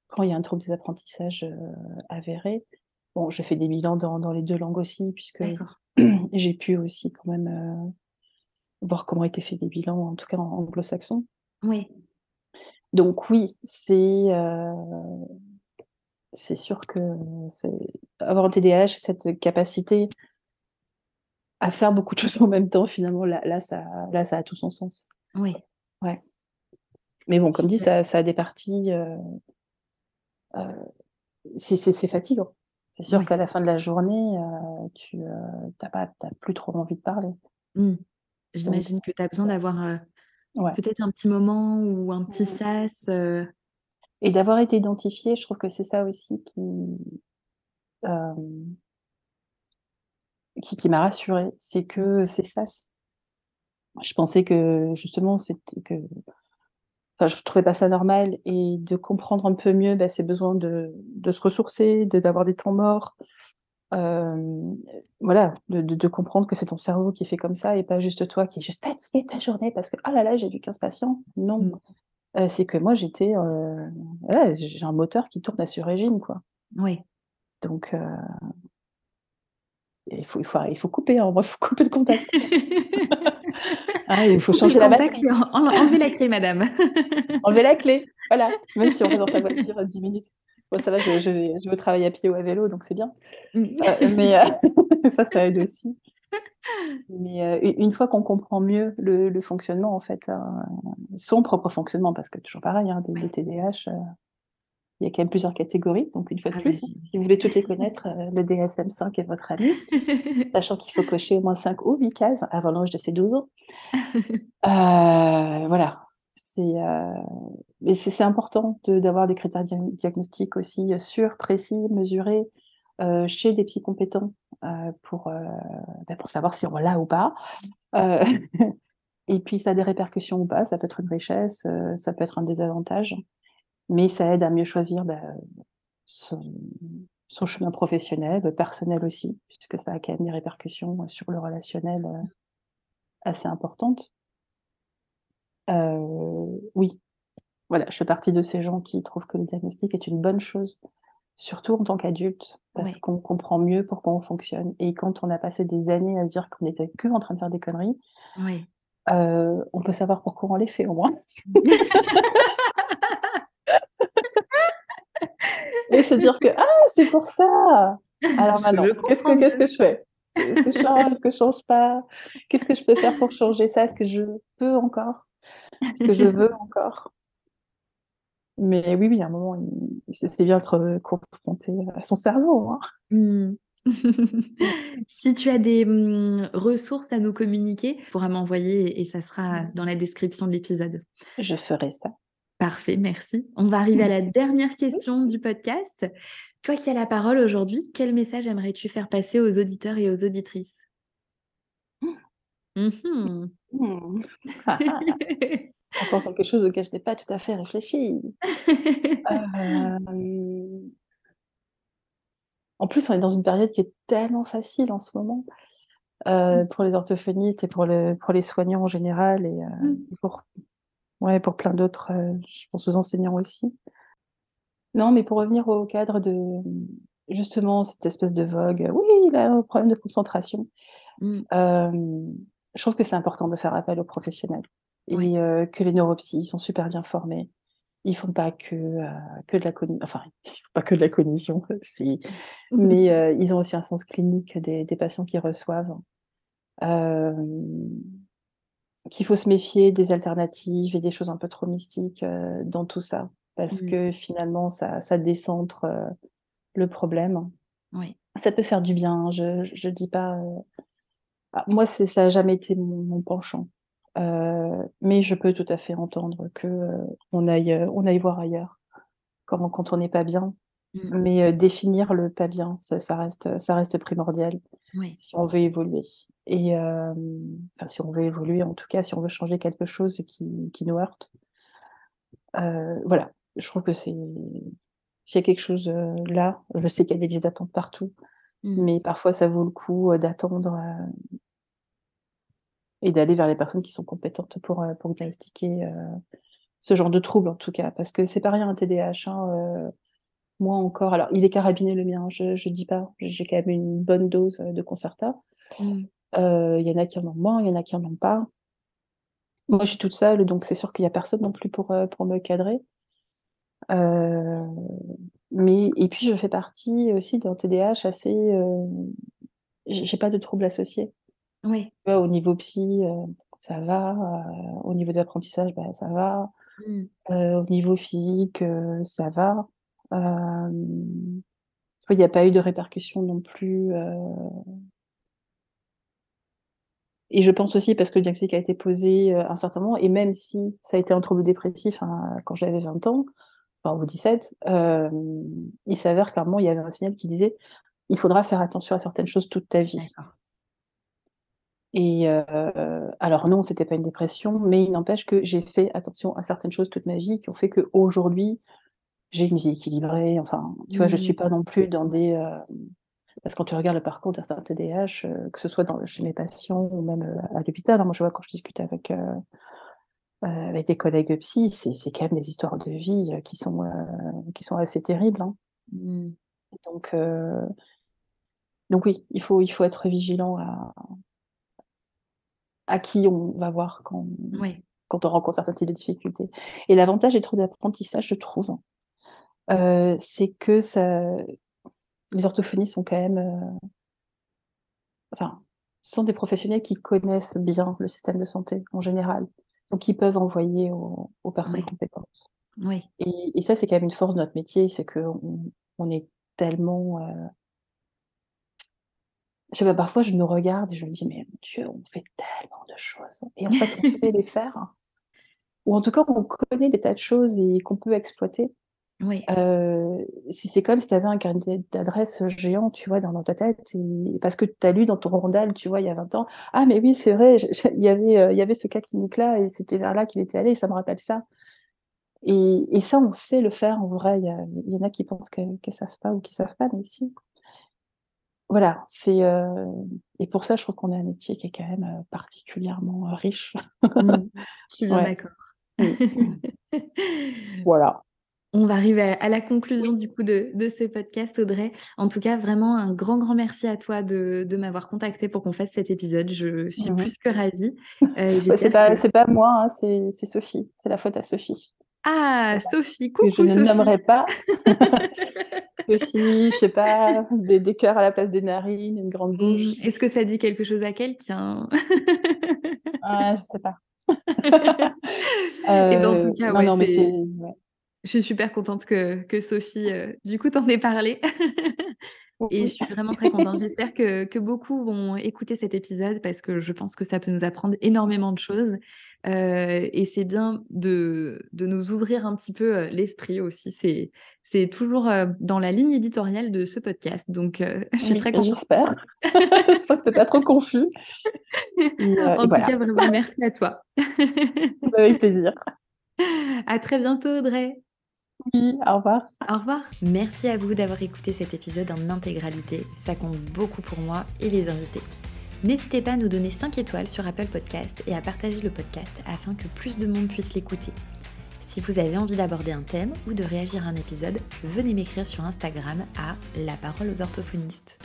quand il y a un trouble des apprentissages, avéré. Bon, je fais des bilans dans dans les 2 langues aussi puisque j'ai pu aussi quand même, heu, voir comment étaient faits les bilans, en tout cas en anglo-saxon. Oui. Donc oui, c'est, c'est sûr que avoir un TDAH, cette capacité à faire beaucoup de choses en même temps finalement, là là ça là ça a tout son sens. Oui. Ouais. Mais bon, comme dit, ça ça a des parties, c'est c'est fatigant. C'est sûr Oui. qu'à la fin de la journée, heu, tu, heu, tu as pas tu as plus trop envie de parler. Mmh. J'imagine que tu as besoin d'avoir, ouais peut-être un petit moment ou un petit Mmh. sas, et d'avoir été identifiée, je trouve que c'est ça aussi qui, qui qui m'a rassurée, c'est Mmh. que ces sas, je pensais que justement c'était que enfin je trouvais pas ça normal et de comprendre un peu mieux, bah, ces besoins de de se ressourcer, de d'avoir des temps morts, voilà, de de comprendre que c'est ton cerveau qui fait comme ça et pas juste toi qui est juste fatigué ta journée parce que: «Oh là là, j'ai vu 15 patients». Non, Mmh. heu, c'est que moi j'étais, heu, voilà, j'ai un moteur qui tourne à sur-régime, quoi. Oui. Donc heu, il faut il faut il faut couper, hein, il faut couper le contact. Ah, il faut changer la batterie. en en enlever la clé madame. Enlever la clé, voilà, même si on reste dans sa voiture, 10 minutes. Bon ça va, je je vais je vais au travail à pied ou à vélo, donc c'est bien. Heu, Mmh. mais heu, ça, ça aide aussi. Mais une fois qu'on comprend mieux le le fonctionnement, en fait, son propre fonctionnement, parce que toujours pareil, hein, des des. TDAH, il y a quand même plusieurs catégories. Donc, une fois de ah plus, bah, si vous voulez toutes les connaître, euh, le DSM-5 est votre ami, sachant qu'il faut cocher au moins 5 ou 8 cases avant l'âge de ses 12 ans. Euh, voilà. Euh, mais c'est important d'avoir des critères diagnostiques aussi sûrs, précis, mesurés, chez des psy compétents pour, bah, pour savoir si on l'a ou pas. et puis, ça a des répercussions ou pas. Ça peut être une richesse, ça peut être un désavantage mais ça aide à mieux choisir bah, son, chemin professionnel, personnel aussi, puisque ça a quand même des répercussions sur le relationnel euh, assez importantes. Euh, oui, voilà, je fais partie de ces gens qui trouvent que le diagnostic est une bonne chose, surtout en tant qu'adulte, parce qu'on comprend mieux pourquoi on fonctionne. Et quand on a passé des années à se dire qu'on n'était que en train de faire des conneries, euh, on peut savoir pourquoi on les fait au moins. et se dire que ah c'est pour ça. Alors maintenant, qu'est-ce que qu'est-ce que je fais? Est-ce que je change? Est-ce que je change pas? Qu'est-ce que je peux faire pour changer ça? Est-ce que je peux encore? Est-ce que je veux encore? Mais oui, oui, à un moment, c'est bien d'être confronté à son cerveau. Hein. Mmh. si tu as des mmh, ressources à nous communiquer, tu pourras m'envoyer et ça sera dans la description de l'épisode. Je ferai ça. Parfait, merci. On va arriver à la dernière question du podcast. Toi qui as la parole aujourd'hui, quel message aimerais-tu faire passer aux auditeurs et aux auditrices? Mmh. Mmh. Encore quelque chose auquel je n'ai pas tout à fait réfléchi. Euh, en plus, on est dans une période qui est tellement facile en ce moment euh, mmh. pour les orthophonistes et pour, le, pour les soignants en général et, euh, pour Ouais, pour plein d'autres, euh, je pense aux enseignants aussi. Non, mais pour revenir au cadre de justement cette espèce de vogue, oui, il a un problème de concentration. Mmh. je trouve que c'est important de faire appel aux professionnels et euh, que les neuropsies sont super bien formés. Ils font pas que euh, que de la cognition, enfin, ils font pas que de la cognition, mais ils ont aussi un sens clinique des, des patients qu'ils reçoivent qu'il faut se méfier des alternatives et des choses un peu trop mystiques euh, dans tout ça, parce mmh. que finalement, ça, ça décentre euh, le problème. Oui. Ça peut faire du bien, je ne dis pas... Euh, ah, moi, ça n'a jamais été mon, penchant. mais je peux tout à fait entendre que on aille, on aille voir ailleurs quand, quand on n'est pas bien. Mmh. Mais définir le pas bien, ça, ça, reste, ça reste primordial si on veut évoluer. Et enfin, si on veut évoluer, en tout cas, si on veut changer quelque chose qui, qui nous heurte. voilà, je trouve que c'est. S'il y a quelque chose là, je sais qu'il y a des attentes partout, mmh. mais parfois ça vaut le coup d'attendre et d'aller vers les personnes qui sont compétentes pour, pour diagnostiquer ce genre de trouble, en tout cas. Parce que c'est pas rien un TDAH. Hein, moi encore, alors il est carabiné le mien, je ne dis pas, j'ai quand même une bonne dose de Concerta. Mmh. Il y en a qui en ont moins, il y en a qui en ont pas. Moi, je suis toute seule, donc c'est sûr qu'il n'y a personne non plus pour, pour me cadrer. mais, et puis, je fais partie aussi d'un TDAH assez. j'ai pas de troubles associés. Oui. Au niveau psy, ça va. au niveau des apprentissages, bah, ça va. Mmh. au niveau physique, ça va. il n'y a pas eu de répercussions non plus et je pense aussi parce que le diagnostic a été posé à un certain moment, et même si ça a été un trouble dépressif hein, quand j'avais 20 ans, enfin ou 17, il s'avère qu'à un moment, il y avait un signal qui disait il faudra faire attention à certaines choses toute ta vie. Et alors non, c'était pas une dépression, mais il n'empêche que j'ai fait attention à certaines choses toute ma vie qui ont fait qu'aujourd'hui, j'ai une vie équilibrée. Enfin, tu vois, je suis mmh. pas non plus dans des parce que quand tu regardes le parcours d'un TDAH, euh, que ce soit dans, chez mes patients ou même euh, à l'hôpital, hein, moi je vois quand je discute avec, euh, avec des collègues psy, c'est quand même des histoires de vie qui, sont, qui sont assez terribles. Hein. Mmh. Donc, donc oui, il faut, il faut être vigilant à, à qui on va voir quand, quand on rencontre certains types de difficultés. Et l'avantage des troubles d'apprentissage, je trouve, c'est que ça, les orthophonistes sont quand même, euh, enfin, sont des professionnels qui connaissent bien le système de santé en général, donc ils peuvent envoyer aux, personnes compétentes. Oui. Et, ça, c'est quand même une force de notre métier, c'est qu'on on est tellement. Euh... Je sais pas, parfois je nous regarde et je me dis, mais mon Dieu, on fait tellement de choses. Et en fait, on sait les faire. Ou en tout cas, on connaît des tas de choses et qu'on peut exploiter. Oui. Euh, si c'est comme si tu avais un carnet d'adresses géant, tu vois, dans, ta tête, parce que tu as lu dans ton rondal, tu vois, il y a 20 ans, ah mais oui, c'est vrai, il y avait, euh, il y avait ce cas clinique-là, et c'était vers là qu'il était allé, et ça me rappelle ça. Et, ça, on sait le faire en vrai. Il y, en a qui pensent qu'elles ne savent pas ou qui savent pas, mais si. Voilà, c'est euh, et pour ça, je trouve qu'on a un métier qui est quand même particulièrement riche. Mmh. je suis bien d'accord. voilà. On va arriver à, la conclusion du coup de, ce podcast, Audrey. En tout cas, vraiment un grand, grand merci à toi de, m'avoir contacté pour qu'on fasse cet épisode. Je suis mmh plus que ravie. Euh, c'est pas, pas, moi, hein, c'est Sophie. C'est la faute à Sophie. Ah, Sophie, coucou Je ne nommerai pas. Sophie, je sais pas, des, des cœurs à la place des narines, une grande bouche. Mmh. Est-ce que ça dit quelque chose à quelqu'un? Ah, Je sais pas. Et dans tout cas, non, non, mais c'est je suis super contente que, que Sophie, euh, du coup, t'en ait parlé. Et je suis vraiment très contente. J'espère que, que, beaucoup vont écouter cet épisode parce que je pense que ça peut nous apprendre énormément de choses. Euh, et c'est bien de, de, nous ouvrir un petit peu euh, l'esprit aussi. C'est, c'est toujours dans la ligne éditoriale de ce podcast. Donc, je suis très contente. J'espère. j'espère que c'est pas trop confus. en tout cas, vraiment, merci à toi. Avec plaisir. À très bientôt, Audrey. Au revoir. Au revoir. Merci à vous d'avoir écouté cet épisode en intégralité. Ça compte beaucoup pour moi et les invités. N'hésitez pas à nous donner 5 étoiles sur Apple Podcast et à partager le podcast afin que plus de monde puisse l'écouter. Si vous avez envie d'aborder un thème ou de réagir à un épisode, venez m'écrire sur Instagram à La parole aux orthophonistes.